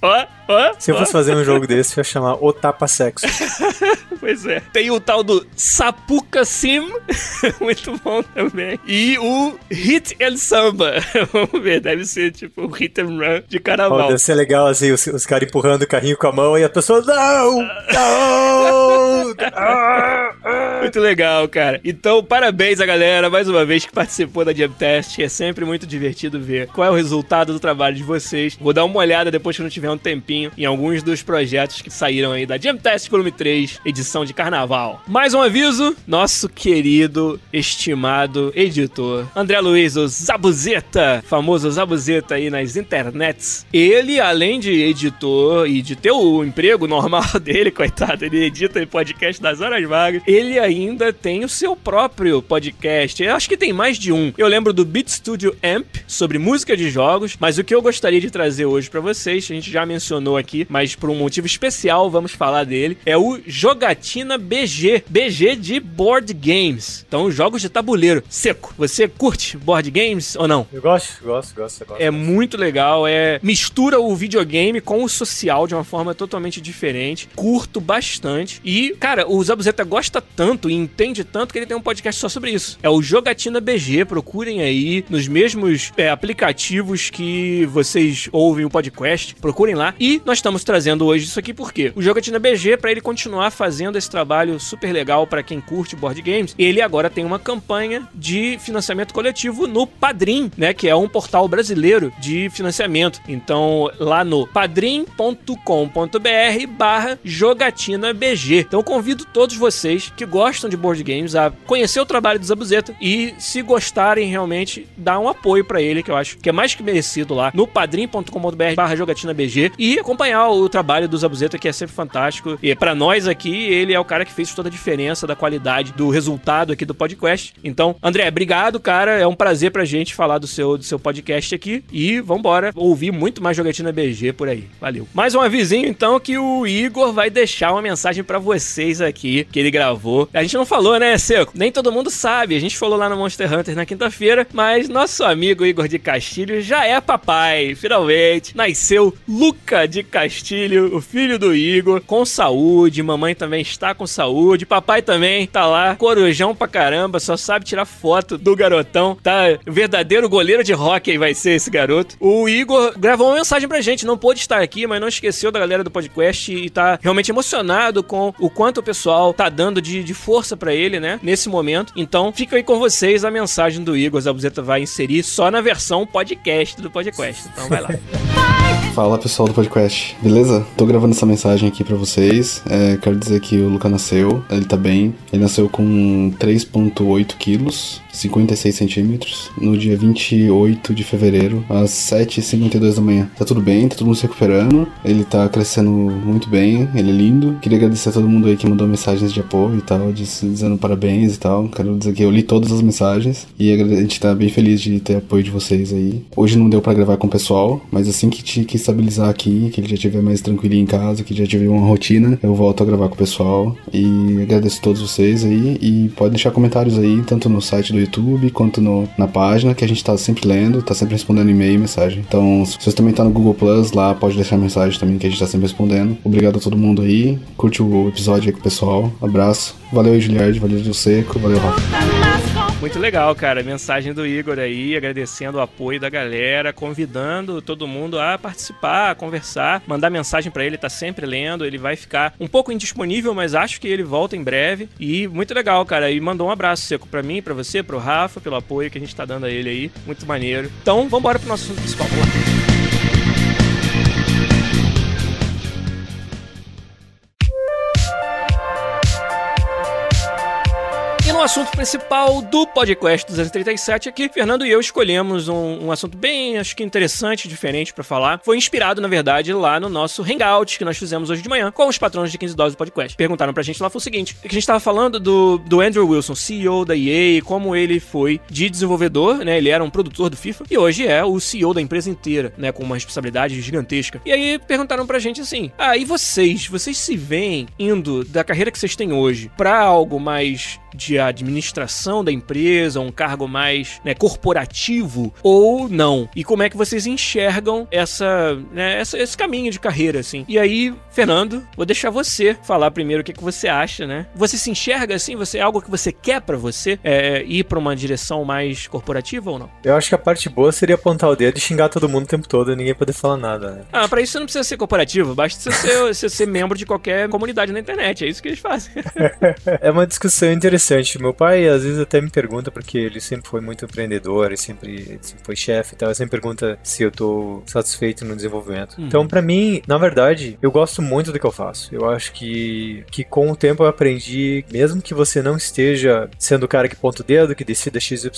Speaker 2: Ó, ó. Se eu fosse fazer um jogo desse, eu ia chamar O Tapa Sexo.
Speaker 1: pois é. Tem o tal do Sapuca Sim, muito bom também. E o Hit and Samba. Vamos ver, deve ser tipo o Hit and Run de carnaval. Oh,
Speaker 2: deve ser legal assim, os, os caras empurrando o carrinho com a mão e a pessoa, não! Não!
Speaker 1: Muito legal, cara. Então, parabéns a galera, mais uma vez, que participou da Jam Test. É sempre muito divertido ver qual é o resultado do trabalho de vocês. Vou dar uma olhada depois que eu não tiver um tempinho em alguns dos projetos que saíram aí da Jam Test Volume 3, edição de carnaval. Mais um aviso, nosso querido, estimado editor, André Luiz, o Zabuzeta, famoso Zabuzeta aí nas internets. Ele, além de editor e de ter o emprego normal dele, coitado, ele edita podcast das horas vagas, ele ainda tem o seu próprio podcast. Eu acho que tem mais de um. Eu lembro do Beat Studio Amp, sobre música de jogos, mas o que eu gostaria de trazer hoje para vocês, a gente já mencionou aqui, mas por um motivo especial vamos falar dele, é o Jogatina BG. BG de board games. Então, jogos de tabuleiro. Seco, você curte board games ou não?
Speaker 2: Eu gosto, gosto, gosto. gosto
Speaker 1: é muito legal, é mistura o videogame com o social de uma forma totalmente diferente. Curto bastante. E, cara, o Zabuzeta gosta tanto tanto e entende tanto que ele tem um podcast só sobre isso. É o Jogatina BG, procurem aí nos mesmos é, aplicativos que vocês ouvem o podcast, procurem lá. E nós estamos trazendo hoje isso aqui porque o Jogatina BG, para ele continuar fazendo esse trabalho super legal para quem curte board games, ele agora tem uma campanha de financiamento coletivo no Padrim, né, que é um portal brasileiro de financiamento. Então, lá no padrim.com.br barra jogatina BG. Então, convido todos vocês que gostam de board games a conhecer o trabalho do Zabuzeta e, se gostarem realmente, dar um apoio para ele, que eu acho que é mais que merecido lá no padrim.com.br barra jogatina BG e acompanhar o trabalho do Zabuzeta, que é sempre fantástico. E para nós aqui, ele é o cara que fez toda a diferença da qualidade do resultado aqui do podcast. Então, André, obrigado, cara. É um prazer pra gente falar do seu, do seu podcast aqui. E vambora ouvir muito mais jogatina BG por aí. Valeu. Mais um avisinho, então, que o Igor vai deixar uma mensagem para vocês aqui, que ele gravou. A gente não falou, né, Seco? Nem todo mundo sabe. A gente falou lá no Monster Hunter na quinta-feira, mas nosso amigo Igor de Castilho já é papai. Finalmente. Nasceu Luca de Castilho, o filho do Igor, com saúde. Mamãe também está com saúde. Papai também tá lá, corujão pra caramba, só sabe tirar foto do garotão. Tá verdadeiro goleiro de hockey vai ser esse garoto. O Igor gravou uma mensagem pra gente, não pôde estar aqui, mas não esqueceu da galera do podcast e tá realmente emocionado com o quanto o pessoal tá dando de, de força para ele, né, nesse momento. Então, fica aí com vocês a mensagem do Igor. Zabuzeta vai inserir só na versão podcast do podcast. Então, vai lá.
Speaker 3: Fala pessoal do podcast, beleza? Tô gravando essa mensagem aqui para vocês. É, quero dizer que o Luca nasceu, ele tá bem. Ele nasceu com 3,8 quilos, 56 centímetros, no dia 28 de fevereiro, às 7h52 da manhã. Tá tudo bem, tá todo mundo se recuperando. Ele tá crescendo muito bem, ele é lindo. Queria agradecer a todo mundo aí que mandou mensagens de apoio e tal, dizendo parabéns e tal. Quero dizer que eu li todas as mensagens e a gente tá bem feliz de ter apoio de vocês aí. Hoje não deu para gravar com o pessoal, mas assim que, que estabilizar aqui, que ele já estiver mais tranquilinho em casa, que já tiver uma rotina, eu volto a gravar com o pessoal. E agradeço a todos vocês aí. E pode deixar comentários aí, tanto no site do YouTube quanto no, na página, que a gente tá sempre lendo, tá sempre respondendo e-mail e mensagem. Então, se você também tá no Google Plus, lá pode deixar mensagem também, que a gente tá sempre respondendo. Obrigado a todo mundo aí. Curte o episódio aí com o pessoal. Abraço. Valeu, Giliard. Valeu, Gil Seco. Valeu, Rafa.
Speaker 1: Muito legal, cara. Mensagem do Igor aí, agradecendo o apoio da galera, convidando todo mundo a participar, a conversar, mandar mensagem para ele, tá sempre lendo. Ele vai ficar um pouco indisponível, mas acho que ele volta em breve. E muito legal, cara. E mandou um abraço seco para mim, para você, pro Rafa, pelo apoio que a gente tá dando a ele aí. Muito maneiro. Então, vambora pro nosso principal. Assunto principal do podcast 237 aqui, Fernando e eu escolhemos um, um assunto bem, acho que interessante, diferente para falar. Foi inspirado, na verdade, lá no nosso Hangout que nós fizemos hoje de manhã com os patrões de 15 dólares do podcast. Perguntaram pra gente lá foi o seguinte: que a gente tava falando do, do Andrew Wilson, CEO da EA, como ele foi de desenvolvedor, né? Ele era um produtor do FIFA e hoje é o CEO da empresa inteira, né? Com uma responsabilidade gigantesca. E aí perguntaram pra gente assim: ah, e vocês? Vocês se veem indo da carreira que vocês têm hoje para algo mais de administração da empresa, um cargo mais né, corporativo ou não? E como é que vocês enxergam essa, né, essa, esse caminho de carreira, assim? E aí, Fernando, vou deixar você falar primeiro o que, que você acha, né? Você se enxerga assim? Você é algo que você quer para você? É, ir para uma direção mais corporativa ou não?
Speaker 2: Eu acho que a parte boa seria apontar o dedo e xingar todo mundo o tempo todo e ninguém poder falar nada, né?
Speaker 1: Ah, pra isso você não precisa ser corporativo, basta você ser, você ser membro de qualquer comunidade na internet, é isso que eles fazem.
Speaker 2: é uma discussão interessante. Meu pai às vezes até me pergunta, porque ele sempre foi muito empreendedor, ele sempre, sempre foi chefe e tal, ele sempre pergunta se eu tô satisfeito no desenvolvimento. Uhum. Então, para mim, na verdade, eu gosto muito do que eu faço. Eu acho que, que com o tempo eu aprendi, mesmo que você não esteja sendo o cara que ponta o dedo, que decida XYZ,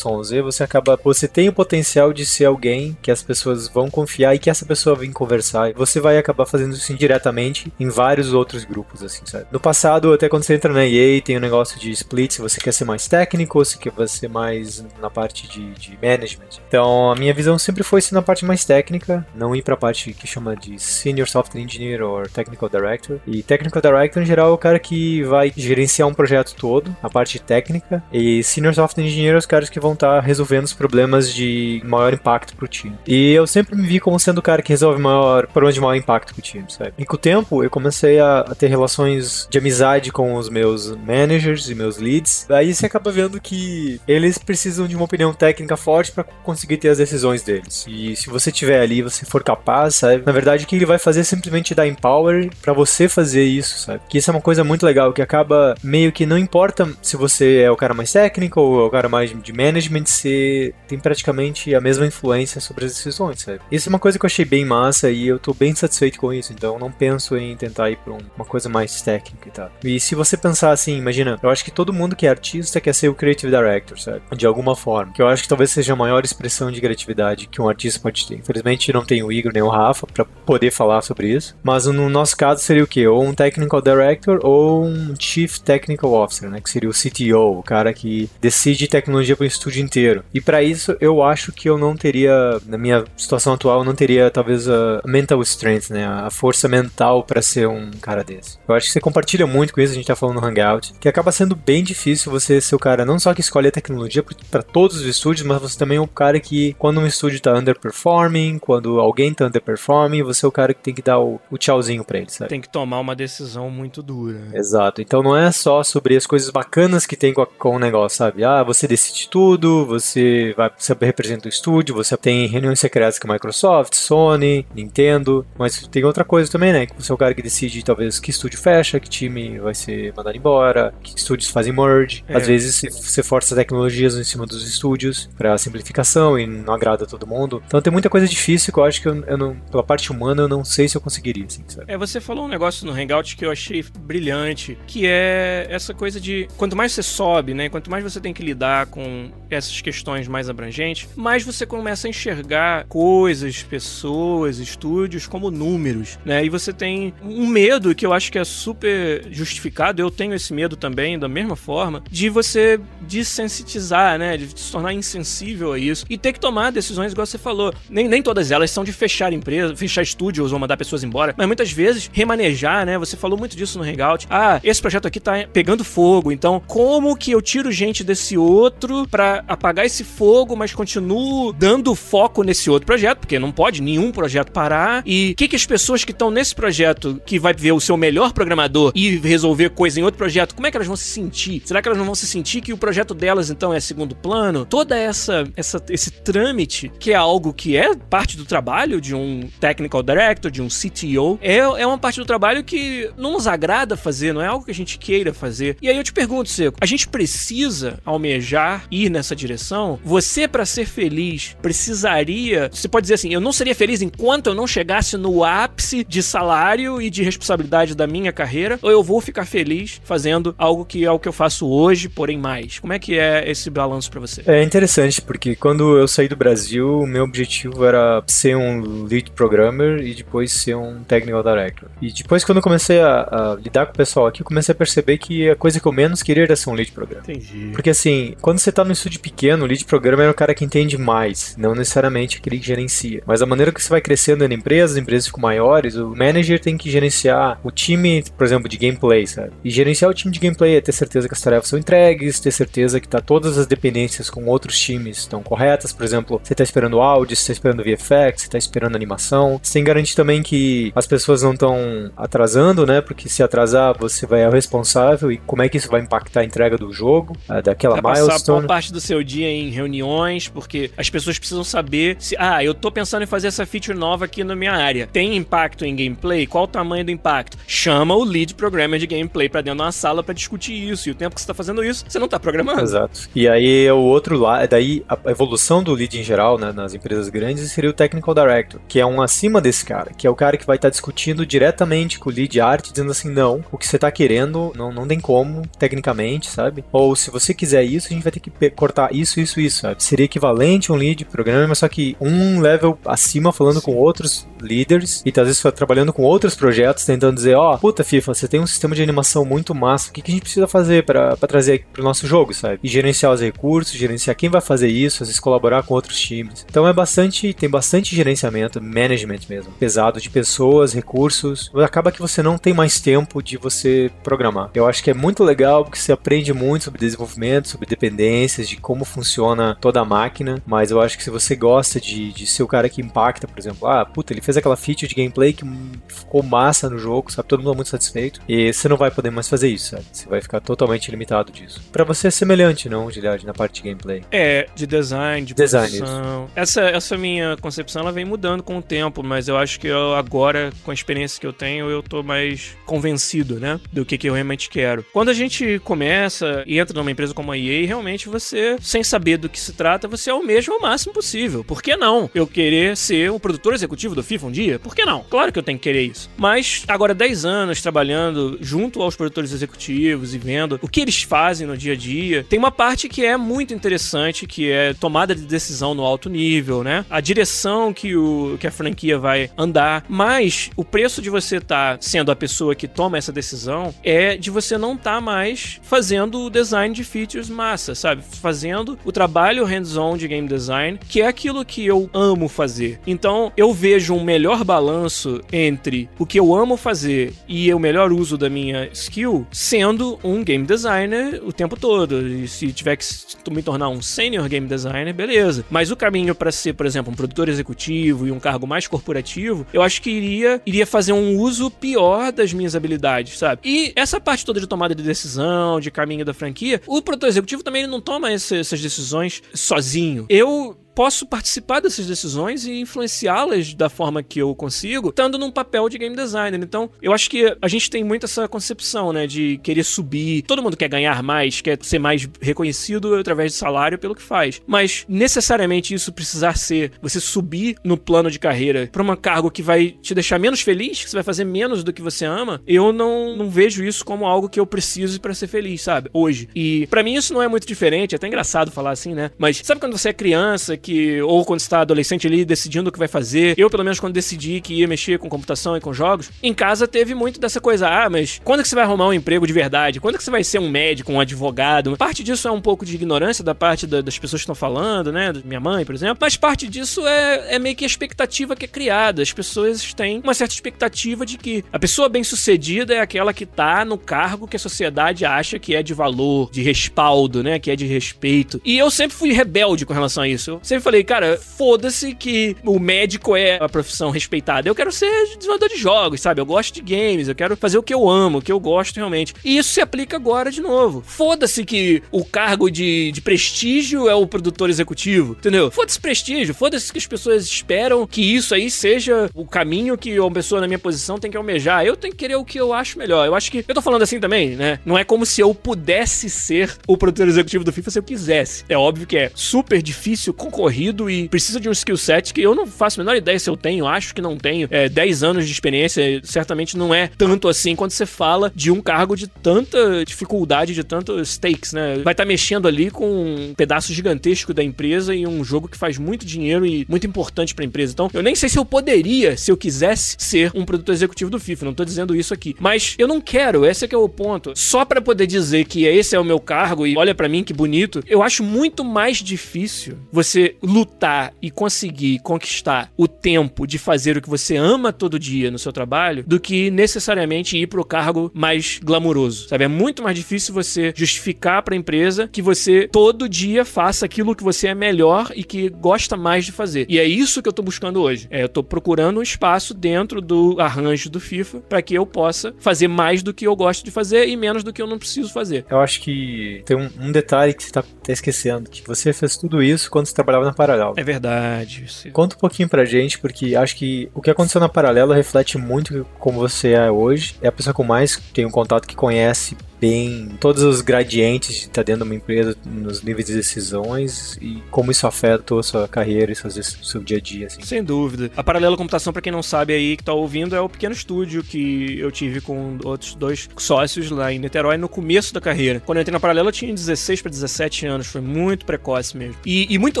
Speaker 2: você acaba, você tem o potencial de ser alguém que as pessoas vão confiar e que essa pessoa vem conversar. E você vai acabar fazendo isso indiretamente em vários outros grupos, assim, sabe? No passado, até quando você entra na EA, tem o um negócio de split, se você quer ser mais técnico ou se quer ser mais na parte de, de management. Então a minha visão sempre foi ser na parte mais técnica, não ir para a parte que chama de Senior Software Engineer ou Technical Director. E Technical Director em geral é o cara que vai gerenciar um projeto todo, a parte técnica, e Senior Software Engineer é os caras que vão estar tá resolvendo os problemas de maior impacto pro time. E eu sempre me vi como sendo o cara que resolve maior problemas de maior impacto pro time, sabe? E com o tempo eu comecei a, a ter relações de amizade com os meus managers e meus leads. Aí você acaba vendo que eles precisam de uma opinião técnica forte para conseguir ter as decisões deles. E se você tiver ali, você for capaz, sabe? Na verdade, o que ele vai fazer é simplesmente dar empower para você fazer isso, sabe? Que isso é uma coisa muito legal, que acaba meio que não importa se você é o cara mais técnico ou é o cara mais de management, você tem praticamente a mesma influência sobre as decisões, sabe? Isso é uma coisa que eu achei bem massa e eu tô bem satisfeito com isso, então não penso em tentar ir pra uma coisa mais técnica e tal. E se você pensar assim, imagina, eu acho que todo mundo que é artista quer ser o creative director, sabe? De alguma forma. Que eu acho que talvez seja a maior expressão de criatividade que um artista pode ter. Infelizmente não tem o Igor nem o Rafa para poder falar sobre isso, mas no nosso caso seria o quê? Ou um technical director ou um chief technical officer, né? Que seria o CTO, o cara que decide tecnologia para o estúdio inteiro. E para isso eu acho que eu não teria, na minha situação atual, eu não teria talvez a mental strength, né? A força mental para ser um cara desse. Eu acho que você compartilha muito com isso, a gente tá falando no Hangout, que acaba sendo bem difícil você ser o cara não só que escolhe a tecnologia para todos os estúdios, mas você também é o cara que, quando um estúdio tá underperforming, quando alguém tá underperforming, você é o cara que tem que dar o, o tchauzinho pra ele, sabe?
Speaker 1: Tem que tomar uma decisão muito dura.
Speaker 2: Exato. Então não é só sobre as coisas bacanas que tem com, a, com o negócio, sabe? Ah, você decide tudo, você vai, você representa o estúdio, você tem reuniões secretas com a Microsoft, Sony, Nintendo, mas tem outra coisa também, né? Que você é o cara que decide talvez que estúdio fecha, que time vai ser mandado embora, que estúdios fazem merge. É. Às vezes você força tecnologias em cima dos estúdios para simplificação e não agrada todo mundo. Então tem muita coisa difícil que eu acho que eu, eu não, pela parte humana eu não sei se eu conseguiria, assim?
Speaker 1: É, você falou um negócio no Hangout que eu achei brilhante, que é essa coisa de quanto mais você sobe, né, quanto mais você tem que lidar com essas questões mais abrangentes, mais você começa a enxergar coisas, pessoas, estúdios como números, né? E você tem um medo que eu acho que é super justificado, eu tenho esse medo também, da mesma forma, de você desensitizar, né? De se tornar insensível a isso e ter que tomar decisões, igual você falou. Nem, nem todas elas são de fechar empresas, fechar estúdios ou mandar pessoas embora, mas muitas vezes remanejar, né? Você falou muito disso no Hangout. Ah, esse projeto aqui tá pegando fogo, então como que eu tiro gente desse outro para apagar esse fogo, mas continuo dando foco nesse outro projeto, porque não pode nenhum projeto parar. E o que, que as pessoas que estão nesse projeto, que vai ver o seu melhor programador e resolver coisa em outro projeto, como é que elas vão se sentir? Será que elas não vão se sentir que o projeto delas então é segundo plano? Toda essa, essa esse trâmite, que é algo que é parte do trabalho de um technical director, de um CTO, é, é uma parte do trabalho que não nos agrada fazer, não é algo que a gente queira fazer. E aí eu te pergunto, Seco, a gente precisa almejar ir nessa direção? Você, para ser feliz, precisaria. Você pode dizer assim: eu não seria feliz enquanto eu não chegasse no ápice de salário e de responsabilidade da minha carreira, ou eu vou ficar feliz fazendo algo que é o que eu faço hoje, porém mais. Como é que é esse balanço para você?
Speaker 2: É interessante, porque quando eu saí do Brasil, o meu objetivo era ser um lead programmer e depois ser um technical director. E depois, quando eu comecei a, a lidar com o pessoal aqui, eu comecei a perceber que a coisa que eu menos queria era ser um lead programmer.
Speaker 1: Entendi.
Speaker 2: Porque assim, quando você tá no estúdio pequeno, o lead programmer é o cara que entende mais, não necessariamente aquele que gerencia. Mas a maneira que você vai crescendo na empresa, as empresas ficam maiores, o manager tem que gerenciar o time, por exemplo, de gameplay, sabe? E gerenciar o time de gameplay é ter certeza que as tarefas são entregues, ter certeza que tá todas as dependências com outros times estão corretas. Por exemplo, você tá esperando áudio, você tá esperando VFX, você tá esperando animação. Você tem que garantir também que as pessoas não estão atrasando, né? Porque se atrasar, você vai é o responsável e como é que isso vai impactar a entrega do jogo, daquela vai milestone.
Speaker 1: passar boa parte do seu dia em reuniões, porque as pessoas precisam saber se, ah, eu tô pensando em fazer essa feature nova aqui na minha área. Tem impacto em gameplay? Qual o tamanho do impacto? Chama o lead programmer de gameplay para dentro de uma sala para discutir isso. E o tempo que você tá fazendo isso, você não tá programando.
Speaker 2: Exato. E aí é o outro lado, daí a evolução do lead em geral, né, nas empresas grandes, seria o technical director, que é um acima desse cara, que é o cara que vai estar tá discutindo diretamente com o lead art, dizendo assim, não, o que você tá querendo não, não tem como, tecnicamente, sabe? Ou se você quiser isso, a gente vai ter que cortar isso, isso, isso, sabe? Seria equivalente a um lead programa, mas só que um level acima falando com outros leaders e às vezes trabalhando com outros projetos, tentando dizer, ó, oh, puta FIFA, você tem um sistema de animação muito massa, o que, que a gente precisa fazer para trazer trazer pro nosso jogo, sabe? E gerenciar os recursos, gerenciar quem vai fazer isso, às vezes colaborar com outros times. Então é bastante, tem bastante gerenciamento, management mesmo, pesado de pessoas, recursos. Acaba que você não tem mais tempo de você programar. Eu acho que é muito legal porque você aprende muito sobre desenvolvimento, sobre dependências, de como funciona toda a máquina, mas eu acho que se você gosta de, de ser o cara que impacta, por exemplo, ah, puta, ele fez aquela feature de gameplay que ficou massa no jogo, sabe? Todo mundo é muito satisfeito. E você não vai poder mais fazer isso, sabe? Você vai ficar totalmente limitado disso. Para você é semelhante, não, Giliard, na parte de gameplay.
Speaker 1: É, de design, de
Speaker 2: Design,
Speaker 1: produção. Essa, essa minha concepção, ela vem mudando com o tempo, mas eu acho que eu agora, com a experiência que eu tenho, eu tô mais convencido, né? Do que, que eu realmente quero. Quando a gente começa e entra numa empresa como a EA, realmente você, sem saber do que se trata, você é o mesmo ao máximo possível. Por que não? Eu querer ser o produtor executivo do FIFA um dia? Por que não? Claro que eu tenho que querer isso. Mas agora 10 anos trabalhando junto aos produtores executivos e vendo o que eles fazem no dia a dia, tem uma parte que é muito interessante, que é tomada de decisão no alto nível, né? A direção que, o, que a franquia vai andar, mas o preço de você estar tá sendo a pessoa que toma essa decisão é de você não estar tá mais fazendo o design de features massa, sabe? Fazendo o trabalho hands-on de game design, que é aquilo que eu amo fazer. Então, eu vejo um melhor balanço entre o que eu amo fazer e o melhor uso da minha skill sendo um game designer o tempo todo. E se tiver que me tornar um senior game designer, beleza. Mas o caminho para ser, por exemplo, um produtor executivo e um cargo mais corporativo, eu acho que iria, iria fazer um uso pior das minhas habilidades, sabe? E essa parte toda de tomada de decisão, de caminho da franquia, o produtor executivo também não toma essas decisões sozinho. Eu posso participar dessas decisões e influenciá-las da forma que eu consigo, estando num papel de game designer. Então, eu acho que a gente tem muito essa concepção, né, de querer subir. Todo mundo quer ganhar mais, quer ser mais reconhecido através de salário pelo que faz. Mas necessariamente isso precisar ser você subir no plano de carreira para um cargo que vai te deixar menos feliz, que você vai fazer menos do que você ama, eu não, não vejo isso como algo que eu preciso para ser feliz, sabe? Hoje. E para mim isso não é muito diferente, é até engraçado falar assim, né? Mas sabe quando você é criança, que ou quando está adolescente ali decidindo o que vai fazer. Eu, pelo menos, quando decidi que ia mexer com computação e com jogos, em casa teve muito dessa coisa: ah, mas quando é que você vai arrumar um emprego de verdade? Quando é que você vai ser um médico, um advogado? Parte disso é um pouco de ignorância da parte da, das pessoas que estão falando, né? Minha mãe, por exemplo. Mas parte disso é, é meio que a expectativa que é criada. As pessoas têm uma certa expectativa de que a pessoa bem-sucedida é aquela que tá no cargo que a sociedade acha que é de valor, de respaldo, né? Que é de respeito. E eu sempre fui rebelde com relação a isso. Eu sempre falei, cara, foda-se que o médico é a profissão respeitada. Eu quero ser desenvolvedor de jogos, sabe? Eu gosto de games, eu quero fazer o que eu amo, o que eu gosto realmente. E isso se aplica agora de novo. Foda-se que o cargo de, de prestígio é o produtor executivo, entendeu? Foda-se prestígio, foda-se que as pessoas esperam que isso aí seja o caminho que uma pessoa na minha posição tem que almejar. Eu tenho que querer o que eu acho melhor. Eu acho que. Eu tô falando assim também, né? Não é como se eu pudesse ser o produtor executivo do FIFA se eu quisesse. É óbvio que é super difícil, concorrer concorrido e precisa de um skill set que eu não faço a menor ideia se eu tenho, acho que não tenho. É, 10 anos de experiência certamente não é tanto assim quando você fala de um cargo de tanta dificuldade, de tantos stakes, né? Vai estar tá mexendo ali com um pedaço gigantesco da empresa e um jogo que faz muito dinheiro e muito importante para a empresa. Então, eu nem sei se eu poderia, se eu quisesse, ser um produtor executivo do FIFA. Não tô dizendo isso aqui. Mas eu não quero, esse é que é o ponto. Só para poder dizer que esse é o meu cargo e olha para mim que bonito, eu acho muito mais difícil você lutar e conseguir conquistar o tempo de fazer o que você ama todo dia no seu trabalho do que necessariamente ir pro cargo mais glamuroso, sabe? É muito mais difícil você justificar para a empresa que você todo dia faça aquilo que você é melhor e que gosta mais de fazer. E é isso que eu tô buscando hoje. É, eu tô procurando um espaço dentro do arranjo do FIFA para que eu possa fazer mais do que eu gosto de fazer e menos do que eu não preciso fazer.
Speaker 2: Eu acho que tem um, um detalhe que você tá, tá esquecendo, que você fez tudo isso quando você trabalhava na Paralelo.
Speaker 1: É verdade. Sim.
Speaker 2: Conta um pouquinho pra gente, porque acho que o que aconteceu na Paralelo reflete muito como você é hoje. É a pessoa com mais tem um contato que conhece bem todos os gradientes de estar dentro de uma empresa, nos níveis de decisões e como isso afeta a sua carreira e o seu dia a dia. Assim.
Speaker 1: Sem dúvida. A Paralelo Computação, para quem não sabe aí que tá ouvindo, é o pequeno estúdio que eu tive com outros dois sócios lá em Niterói no começo da carreira. Quando eu entrei na Paralelo, eu tinha 16 para 17 anos, foi muito precoce mesmo. E, e, muito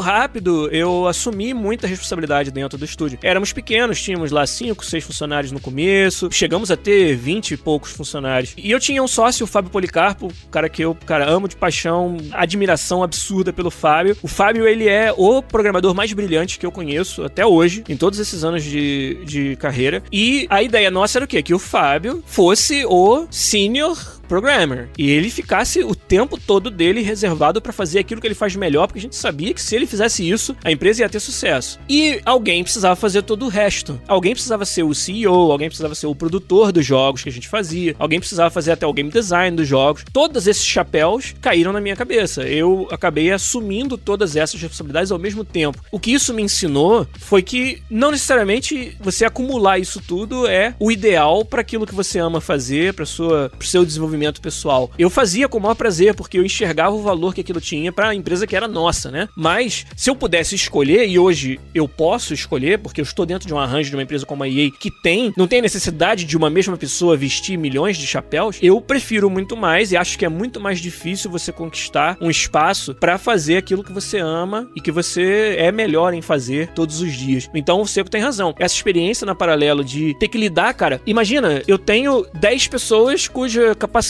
Speaker 1: rápido eu assumi muita responsabilidade dentro do estúdio. Éramos pequenos, tínhamos lá 5, 6 funcionários no começo, chegamos a ter 20 e poucos funcionários. E eu tinha um sócio, o Fábio Fábio Policarpo, cara que eu, cara, amo de paixão, admiração absurda pelo Fábio. O Fábio, ele é o programador mais brilhante que eu conheço até hoje, em todos esses anos de, de carreira. E a ideia nossa era o quê? Que o Fábio fosse o senior programmer. E ele ficasse o tempo todo dele reservado para fazer aquilo que ele faz melhor, porque a gente sabia que se ele fizesse isso, a empresa ia ter sucesso. E alguém precisava fazer todo o resto. Alguém precisava ser o CEO, alguém precisava ser o produtor dos jogos que a gente fazia, alguém precisava fazer até o game design dos jogos. Todos esses chapéus caíram na minha cabeça. Eu acabei assumindo todas essas responsabilidades ao mesmo tempo. O que isso me ensinou foi que não necessariamente você acumular isso tudo é o ideal para aquilo que você ama fazer, para sua pro seu desenvolvimento desenvolvimento pessoal. Eu fazia com o maior prazer, porque eu enxergava o valor que aquilo tinha para a empresa que era nossa, né? Mas, se eu pudesse escolher, e hoje eu posso escolher, porque eu estou dentro de um arranjo de uma empresa como a EA, que tem, não tem necessidade de uma mesma pessoa vestir milhões de chapéus, eu prefiro muito mais e acho que é muito mais difícil você conquistar um espaço para fazer aquilo que você ama e que você é melhor em fazer todos os dias. Então o Seco tem razão. Essa experiência na paralelo de ter que lidar, cara, imagina, eu tenho 10 pessoas cuja capacidade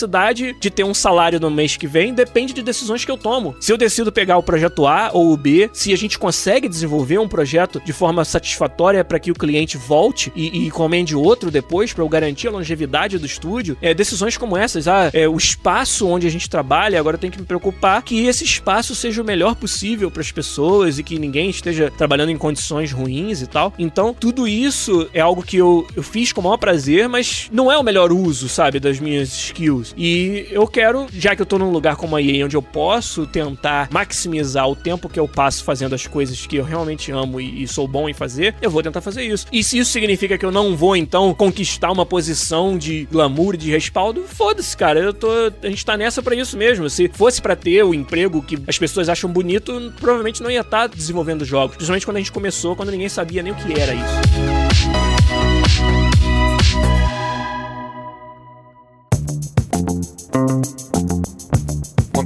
Speaker 1: de ter um salário no mês que vem depende de decisões que eu tomo. Se eu decido pegar o projeto A ou o B, se a gente consegue desenvolver um projeto de forma satisfatória para que o cliente volte e, e encomende outro depois, para eu garantir a longevidade do estúdio, é, decisões como essas, ah, é, o espaço onde a gente trabalha, agora eu tenho que me preocupar que esse espaço seja o melhor possível para as pessoas e que ninguém esteja trabalhando em condições ruins e tal. Então, tudo isso é algo que eu, eu fiz com o maior prazer, mas não é o melhor uso, sabe, das minhas skills. E eu quero, já que eu tô num lugar como a EA, onde eu posso tentar maximizar o tempo que eu passo fazendo as coisas que eu realmente amo e, e sou bom em fazer, eu vou tentar fazer isso. E se isso significa que eu não vou, então, conquistar uma posição de glamour e de respaldo, foda-se, cara. Eu tô. A gente tá nessa para isso mesmo. Se fosse para ter o emprego que as pessoas acham bonito, provavelmente não ia estar tá desenvolvendo jogos. Principalmente quando a gente começou, quando ninguém sabia nem o que era isso.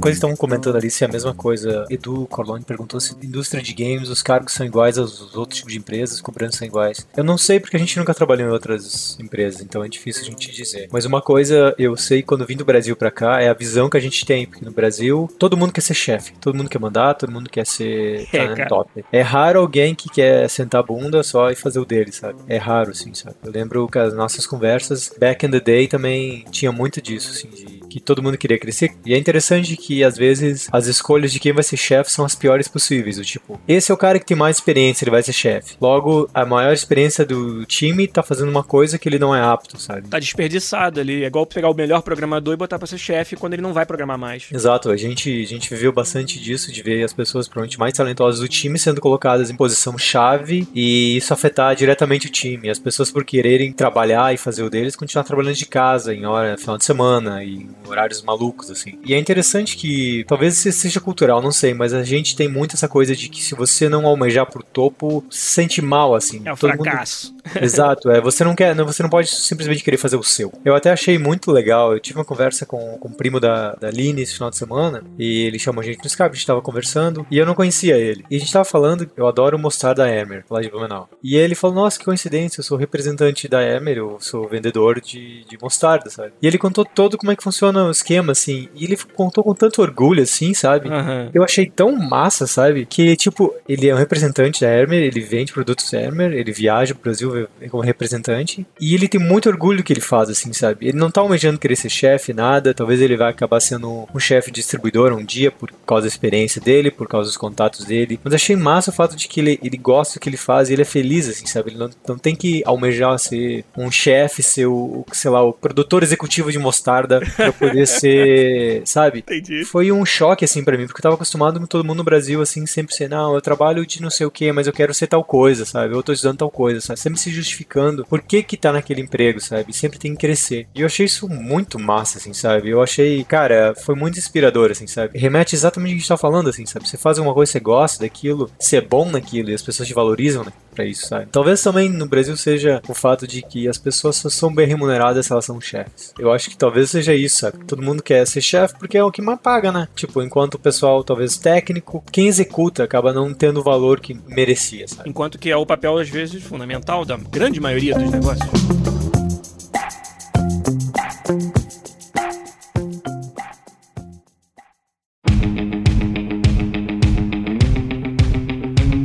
Speaker 2: Coisa que estavam comentando ali, se é a mesma coisa. Edu Corlone perguntou se indústria de games, os cargos são iguais aos outros tipos de empresas, cobranças são iguais. Eu não sei porque a gente nunca trabalhou em outras empresas, então é difícil a gente dizer. Mas uma coisa eu sei quando vim do Brasil para cá é a visão que a gente tem, porque no Brasil todo mundo quer ser chefe, todo mundo quer mandar, todo mundo quer ser
Speaker 1: é,
Speaker 2: top. É raro alguém que quer sentar a bunda só e fazer o dele, sabe? É raro, assim, sabe? Eu lembro que as nossas conversas back in the day também tinha muito disso, assim, de que todo mundo queria crescer. E é interessante que às vezes as escolhas de quem vai ser chefe são as piores possíveis. O tipo, esse é o cara que tem mais experiência, ele vai ser chefe. Logo, a maior experiência do time tá fazendo uma coisa que ele não é apto, sabe?
Speaker 1: Tá desperdiçado ali. É igual pegar o melhor programador e botar pra ser chefe quando ele não vai programar mais.
Speaker 2: Exato, a gente, a gente viveu bastante disso, de ver as pessoas provavelmente mais talentosas do time sendo colocadas em posição chave e isso afetar diretamente o time. As pessoas por quererem trabalhar e fazer o deles, continuar trabalhando de casa em hora, final de semana e horários malucos, assim. E é interessante que, talvez seja cultural, não sei, mas a gente tem muito essa coisa de que se você não almejar pro topo, se sente mal, assim.
Speaker 1: É um fracasso.
Speaker 2: Mundo... Exato, é. Você não quer, você não pode simplesmente querer fazer o seu. Eu até achei muito legal, eu tive uma conversa com, com o primo da, da Aline esse final de semana, e ele chamou a gente no Skype, a gente tava conversando, e eu não conhecia ele. E a gente tava falando, eu adoro mostrar da Emer, lá de Blumenau. E ele falou, nossa, que coincidência, eu sou representante da Emer, eu sou vendedor de, de mostarda, sabe? E ele contou todo como é que funciona o esquema, assim, e ele contou com tanto orgulho, assim, sabe?
Speaker 1: Uhum.
Speaker 2: Eu achei tão massa, sabe? Que, tipo, ele é um representante da Hermer, ele vende produtos Hermer, ele viaja pro Brasil como representante, e ele tem muito orgulho do que ele faz, assim, sabe? Ele não tá almejando querer ser chefe, nada, talvez ele vai acabar sendo um chefe distribuidor um dia por causa da experiência dele, por causa dos contatos dele, mas achei massa o fato de que ele, ele gosta do que ele faz e ele é feliz, assim, sabe? Ele não, não tem que almejar ser um chefe, ser o, sei lá, o produtor executivo de mostarda pra poder ser, sabe?
Speaker 1: Entendi.
Speaker 2: Foi um choque, assim, para mim, porque eu tava acostumado com todo mundo no Brasil, assim, sempre ser, não, eu trabalho de não sei o que, mas eu quero ser tal coisa, sabe? Eu tô estudando tal coisa, sabe? Sempre se justificando por que que tá naquele emprego, sabe? Sempre tem que crescer. E eu achei isso muito massa, assim, sabe? Eu achei, cara, foi muito inspirador, assim, sabe? Remete exatamente o que a gente tá falando, assim, sabe? Você faz uma coisa, você gosta daquilo, você é bom naquilo e as pessoas te valorizam, né? Pra isso, sabe? Talvez também no Brasil seja o fato de que as pessoas só são bem remuneradas se elas são chefes. Eu acho que talvez seja isso, sabe? Todo mundo quer ser chefe porque é o que mais paga, né? Tipo, enquanto o pessoal, talvez técnico, quem executa acaba não tendo o valor que merecia, sabe?
Speaker 1: Enquanto que é o papel, às vezes, fundamental da da grande maioria dos negócios.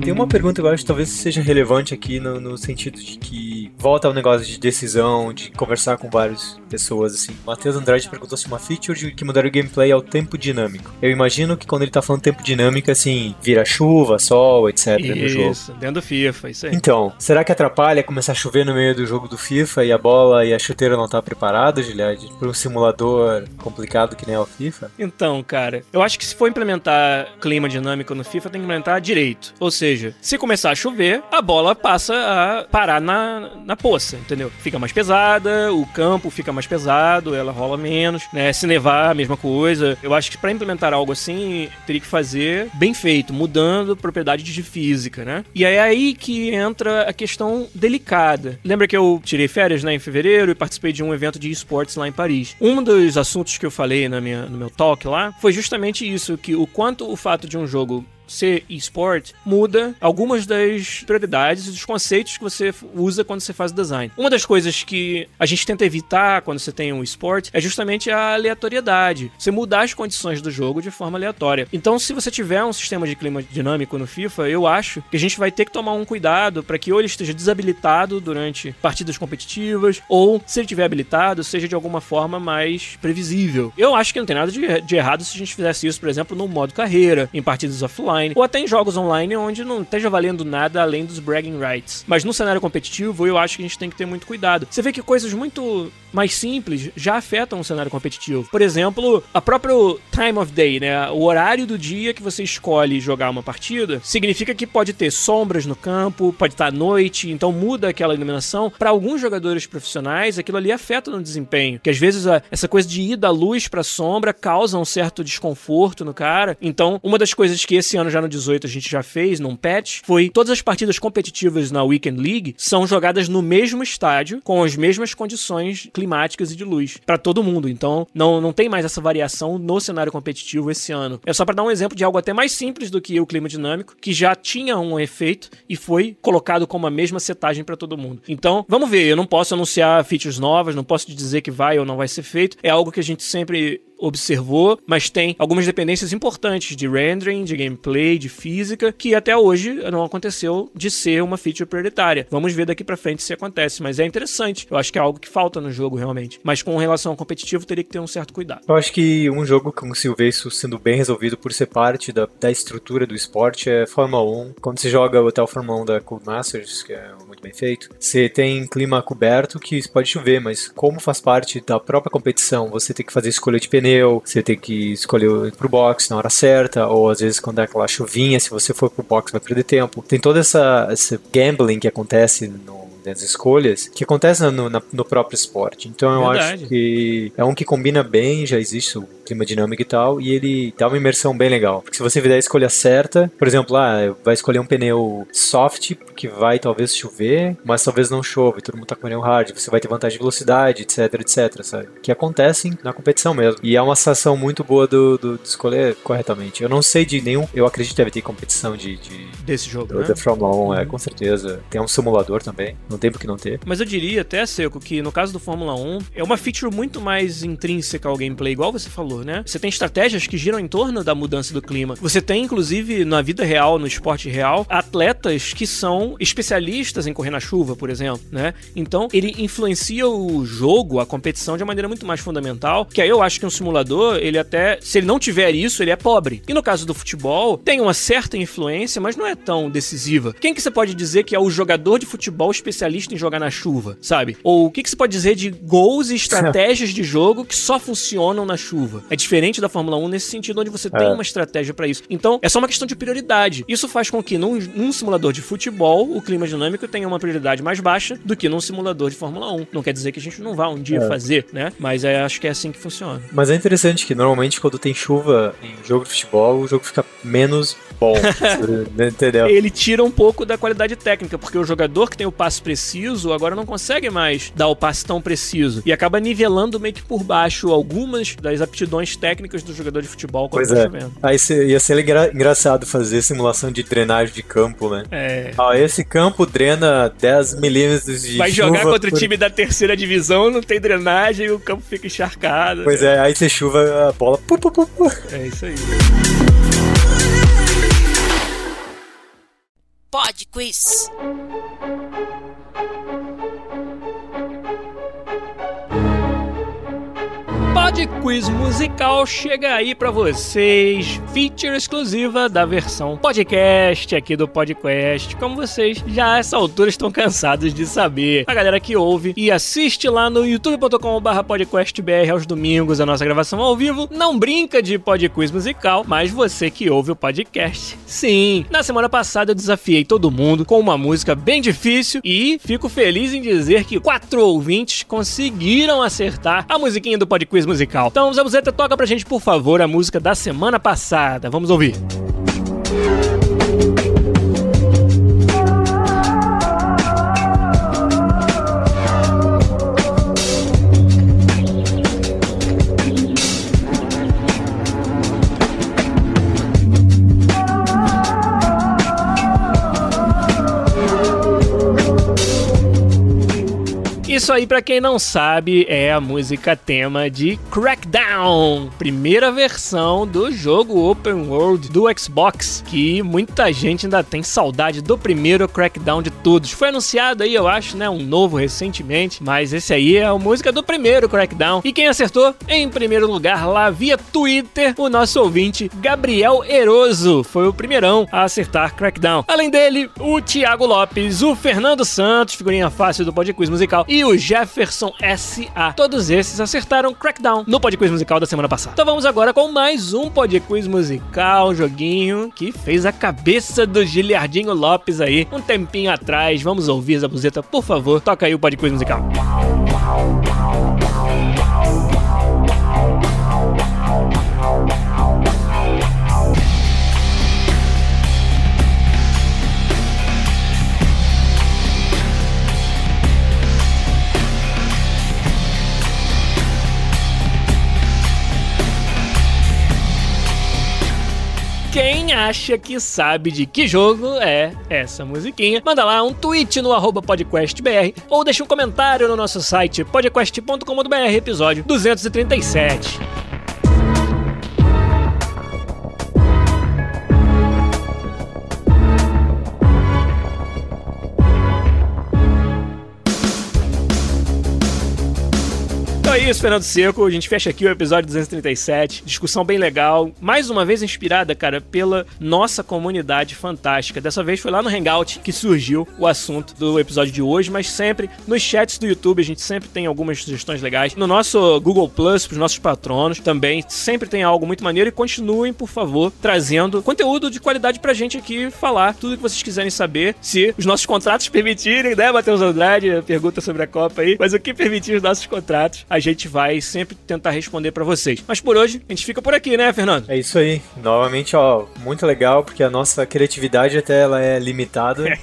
Speaker 2: Tem uma pergunta que eu acho que talvez seja relevante aqui no, no sentido de que volta ao negócio de decisão, de conversar com várias pessoas, assim. Matheus Andrade perguntou se uma feature de que mudaria o gameplay é o tempo dinâmico. Eu imagino que quando ele tá falando tempo dinâmico, assim, vira chuva, sol, etc.
Speaker 1: Isso,
Speaker 2: no jogo.
Speaker 1: dentro do FIFA, isso aí.
Speaker 2: Então, será que atrapalha começar a chover no meio do jogo do FIFA e a bola e a chuteira não tá preparada, Giliad? Pra um simulador complicado que nem é o FIFA?
Speaker 1: Então, cara, eu acho que se for implementar clima dinâmico no FIFA, tem que implementar direito. Ou seja, se começar a chover, a bola passa a parar na, na poça, entendeu? Fica mais pesada, o campo fica mais pesado, ela rola menos, né? Se nevar, a mesma coisa. Eu acho que para implementar algo assim, teria que fazer bem feito, mudando propriedades de física, né? E é aí que entra a questão delicada. Lembra que eu tirei férias, né, em fevereiro e participei de um evento de esportes lá em Paris. Um dos assuntos que eu falei na minha, no meu talk lá foi justamente isso, que o quanto o fato de um jogo ser eSport muda algumas das prioridades e dos conceitos que você usa quando você faz design. Uma das coisas que a gente tenta evitar quando você tem um eSport é justamente a aleatoriedade. Você mudar as condições do jogo de forma aleatória. Então, se você tiver um sistema de clima dinâmico no FIFA, eu acho que a gente vai ter que tomar um cuidado para que ou ele esteja desabilitado durante partidas competitivas, ou se ele estiver habilitado, seja de alguma forma mais previsível. Eu acho que não tem nada de, de errado se a gente fizesse isso, por exemplo, no modo carreira, em partidas offline online, ou até em jogos online onde não esteja valendo nada além dos bragging rights. Mas no cenário competitivo, eu acho que a gente tem que ter muito cuidado. Você vê que coisas muito mais simples já afetam o cenário competitivo. Por exemplo, a próprio time of day, né? O horário do dia que você escolhe jogar uma partida, significa que pode ter sombras no campo, pode estar à noite, então muda aquela iluminação. Para alguns jogadores profissionais, aquilo ali afeta no desempenho, que às vezes essa coisa de ir da luz para sombra causa um certo desconforto no cara. Então, uma das coisas que esse ano já no 18 a gente já fez num patch foi todas as partidas competitivas na Weekend League são jogadas no mesmo estádio com as mesmas condições climáticas e de luz para todo mundo. Então, não, não tem mais essa variação no cenário competitivo esse ano. É só para dar um exemplo de algo até mais simples do que o clima dinâmico, que já tinha um efeito e foi colocado como a mesma setagem para todo mundo. Então, vamos ver, eu não posso anunciar features novas, não posso dizer que vai ou não vai ser feito. É algo que a gente sempre observou, mas tem algumas dependências importantes de rendering, de gameplay, de física, que até hoje não aconteceu de ser uma feature prioritária. Vamos ver daqui para frente se acontece, mas é interessante. Eu acho que é algo que falta no jogo realmente. Mas com relação ao competitivo, teria que ter um certo cuidado.
Speaker 2: Eu acho que um jogo consigo ver isso sendo bem resolvido por ser parte da, da estrutura do esporte é Fórmula 1. Quando você joga o Hotel Fórmula 1 da Cool Masters, que é muito bem feito, você tem clima coberto que pode chover, mas como faz parte da própria competição, você tem que fazer escolha de pneu pneu, você tem que escolher pro box na hora certa, ou às vezes quando é aquela chuvinha, se você for pro box vai perder tempo. Tem toda essa esse gambling que acontece no das escolhas que acontece no, no, no próprio esporte. Então eu Verdade. acho que é um que combina bem, já existe o clima dinâmico e tal, e ele dá uma imersão bem legal. Porque se você fizer a escolha certa, por exemplo, ah, vai escolher um pneu soft, que vai talvez chover, mas talvez não chova, e todo mundo tá com pneu hard, você vai ter vantagem de velocidade, etc, etc, sabe? Que acontecem na competição mesmo. E é uma sensação muito boa do, do, de escolher corretamente. Eu não sei de nenhum, eu acredito que deve ter competição de, de
Speaker 1: desse jogo,
Speaker 2: do,
Speaker 1: né?
Speaker 2: da Fórmula 1, é, com certeza. Tem um simulador também, não tem por que não ter.
Speaker 1: Mas eu diria até, Seco, que no caso do Fórmula 1, é uma feature muito mais intrínseca ao gameplay, igual você falou, né? Você tem estratégias que giram em torno da mudança do clima. Você tem, inclusive, na vida real, no esporte real, atletas que são especialistas em correr na chuva, por exemplo, né? Então, ele influencia o jogo, a competição, de uma maneira muito mais fundamental, que aí eu acho que um simulador, ele até, se ele não tiver isso, ele é pobre. E no caso do futebol, tem uma certa influência, mas não é tão decisiva. Quem que você pode dizer que é o jogador de futebol especialista em jogar na chuva, sabe? Ou o que, que você pode dizer de gols e estratégias de jogo que só funcionam na chuva? É diferente da Fórmula 1 nesse sentido, onde você é. tem uma estratégia para isso. Então, é só uma questão de prioridade. Isso faz com que num, num, simulador de futebol, o clima dinâmico tenha uma prioridade mais baixa do que num simulador de Fórmula 1. Não quer dizer que a gente não vá um dia é. fazer, né? Mas é, acho que é assim que funciona.
Speaker 2: Mas é interessante que normalmente quando tem chuva em jogo de futebol, o jogo fica menos bom. entendeu?
Speaker 1: Ele tira um pouco da qualidade técnica, porque o jogador que tem o passe preciso agora não consegue mais dar o passe tão preciso. E acaba nivelando meio que por baixo algumas das aptidões técnicas do jogador de futebol
Speaker 2: quando pois tá é. chovendo. Aí ia ser engra engraçado fazer simulação de drenagem de campo, né?
Speaker 1: É.
Speaker 2: Ah, esse campo drena 10 milímetros de
Speaker 1: Vai jogar contra por... o time da terceira divisão, não tem drenagem e o campo fica encharcado.
Speaker 2: Pois né? é, aí você chuva a bola. Pu, pu, pu,
Speaker 1: é isso aí.
Speaker 4: Pod Quiz.
Speaker 1: Pod Quiz Musical chega aí pra vocês, feature exclusiva da versão podcast aqui do Podcast, como vocês já a essa altura estão cansados de saber. A galera que ouve e assiste lá no youtube.com.br podcastbr aos domingos a nossa gravação ao vivo, não brinca de Pod Quiz Musical, mas você que ouve o podcast, sim. Na semana passada eu desafiei todo mundo com uma música bem difícil e fico feliz em dizer que quatro ouvintes conseguiram acertar a musiquinha do Pod Quiz musical. Então, Zabuzeta, toca pra gente, por favor, a música da semana passada. Vamos ouvir. Isso aí, pra quem não sabe, é a música tema de Crackdown, primeira versão do jogo Open World do Xbox, que muita gente ainda tem saudade do primeiro Crackdown de todos. Foi anunciado aí, eu acho, né, um novo recentemente, mas esse aí é a música do primeiro Crackdown. E quem acertou? Em primeiro lugar, lá via Twitter, o nosso ouvinte Gabriel Eroso foi o primeirão a acertar Crackdown. Além dele, o Thiago Lopes, o Fernando Santos, figurinha fácil do Podquiz Musical, e o Jefferson S.A. Todos esses acertaram Crackdown no Podquiz Musical da semana passada. Então vamos agora com mais um Podquiz Musical, joguinho que fez a cabeça do Giliardinho Lopes aí um tempinho atrás. Vamos ouvir, Zabuzeta, por favor, toca aí o Podquiz Musical. Quem acha que sabe de que jogo é essa musiquinha, manda lá um tweet no arroba podcastbr ou deixa um comentário no nosso site podcast.com.br, episódio 237. É isso, Fernando Seco. A gente fecha aqui o episódio 237. Discussão bem legal. Mais uma vez inspirada, cara, pela nossa comunidade fantástica. Dessa vez foi lá no Hangout que surgiu o assunto do episódio de hoje, mas sempre nos chats do YouTube a gente sempre tem algumas sugestões legais. No nosso Google Plus, pros nossos patronos, também sempre tem algo muito maneiro. E continuem, por favor, trazendo conteúdo de qualidade pra gente aqui falar tudo que vocês quiserem saber. Se os nossos contratos permitirem, né, Matheus Andrade? Pergunta sobre a Copa aí. Mas o que permitir os nossos contratos, a gente vai sempre tentar responder pra vocês. Mas por hoje, a gente fica por aqui, né, Fernando?
Speaker 2: É isso aí. Novamente, ó, muito legal, porque a nossa criatividade até ela é limitada.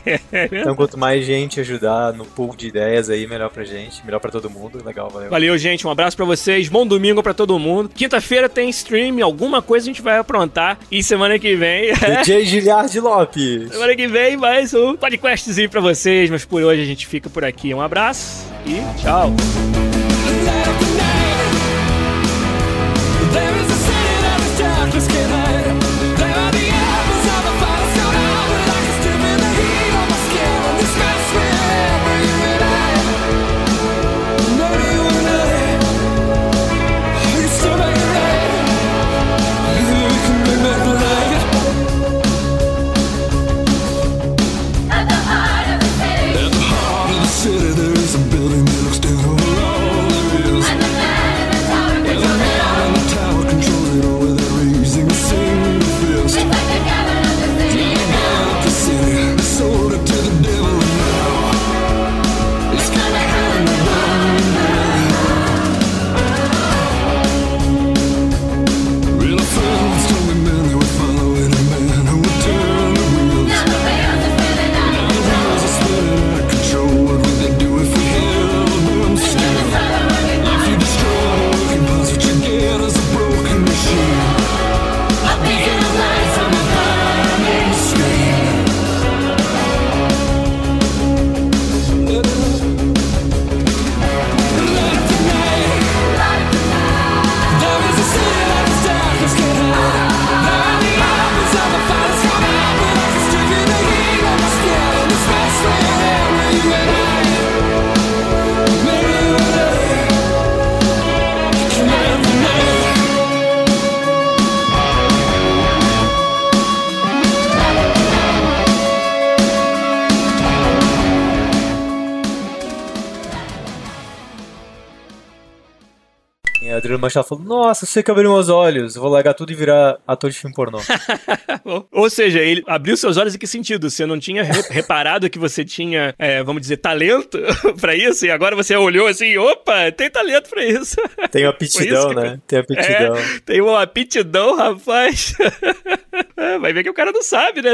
Speaker 2: então, quanto mais gente ajudar no pool de ideias aí, melhor pra gente, melhor pra todo mundo. Legal, valeu.
Speaker 1: Valeu, gente. Um abraço pra vocês. Bom domingo pra todo mundo. Quinta-feira tem stream, alguma coisa a gente vai aprontar. E semana que vem.
Speaker 2: DJ Giliard Lopes.
Speaker 1: semana que vem mais um podcastzinho pra vocês. Mas por hoje a gente fica por aqui. Um abraço e tchau.
Speaker 5: light of the
Speaker 2: night. Machado falou: Nossa, você que abriu meus olhos, vou largar tudo e virar ator de filme pornô.
Speaker 1: Ou- seja, ele abriu seus olhos em que sentido? Você não tinha re- reparado que você tinha, é, vamos dizer, talento pra isso? E agora você olhou assim, opa, tem talento pra isso.
Speaker 2: Tem aptidão,
Speaker 1: isso
Speaker 2: né? Tem aptidão.
Speaker 1: É, tem uma aptidão, rapaz. É, vai ver que o cara não sabe, né?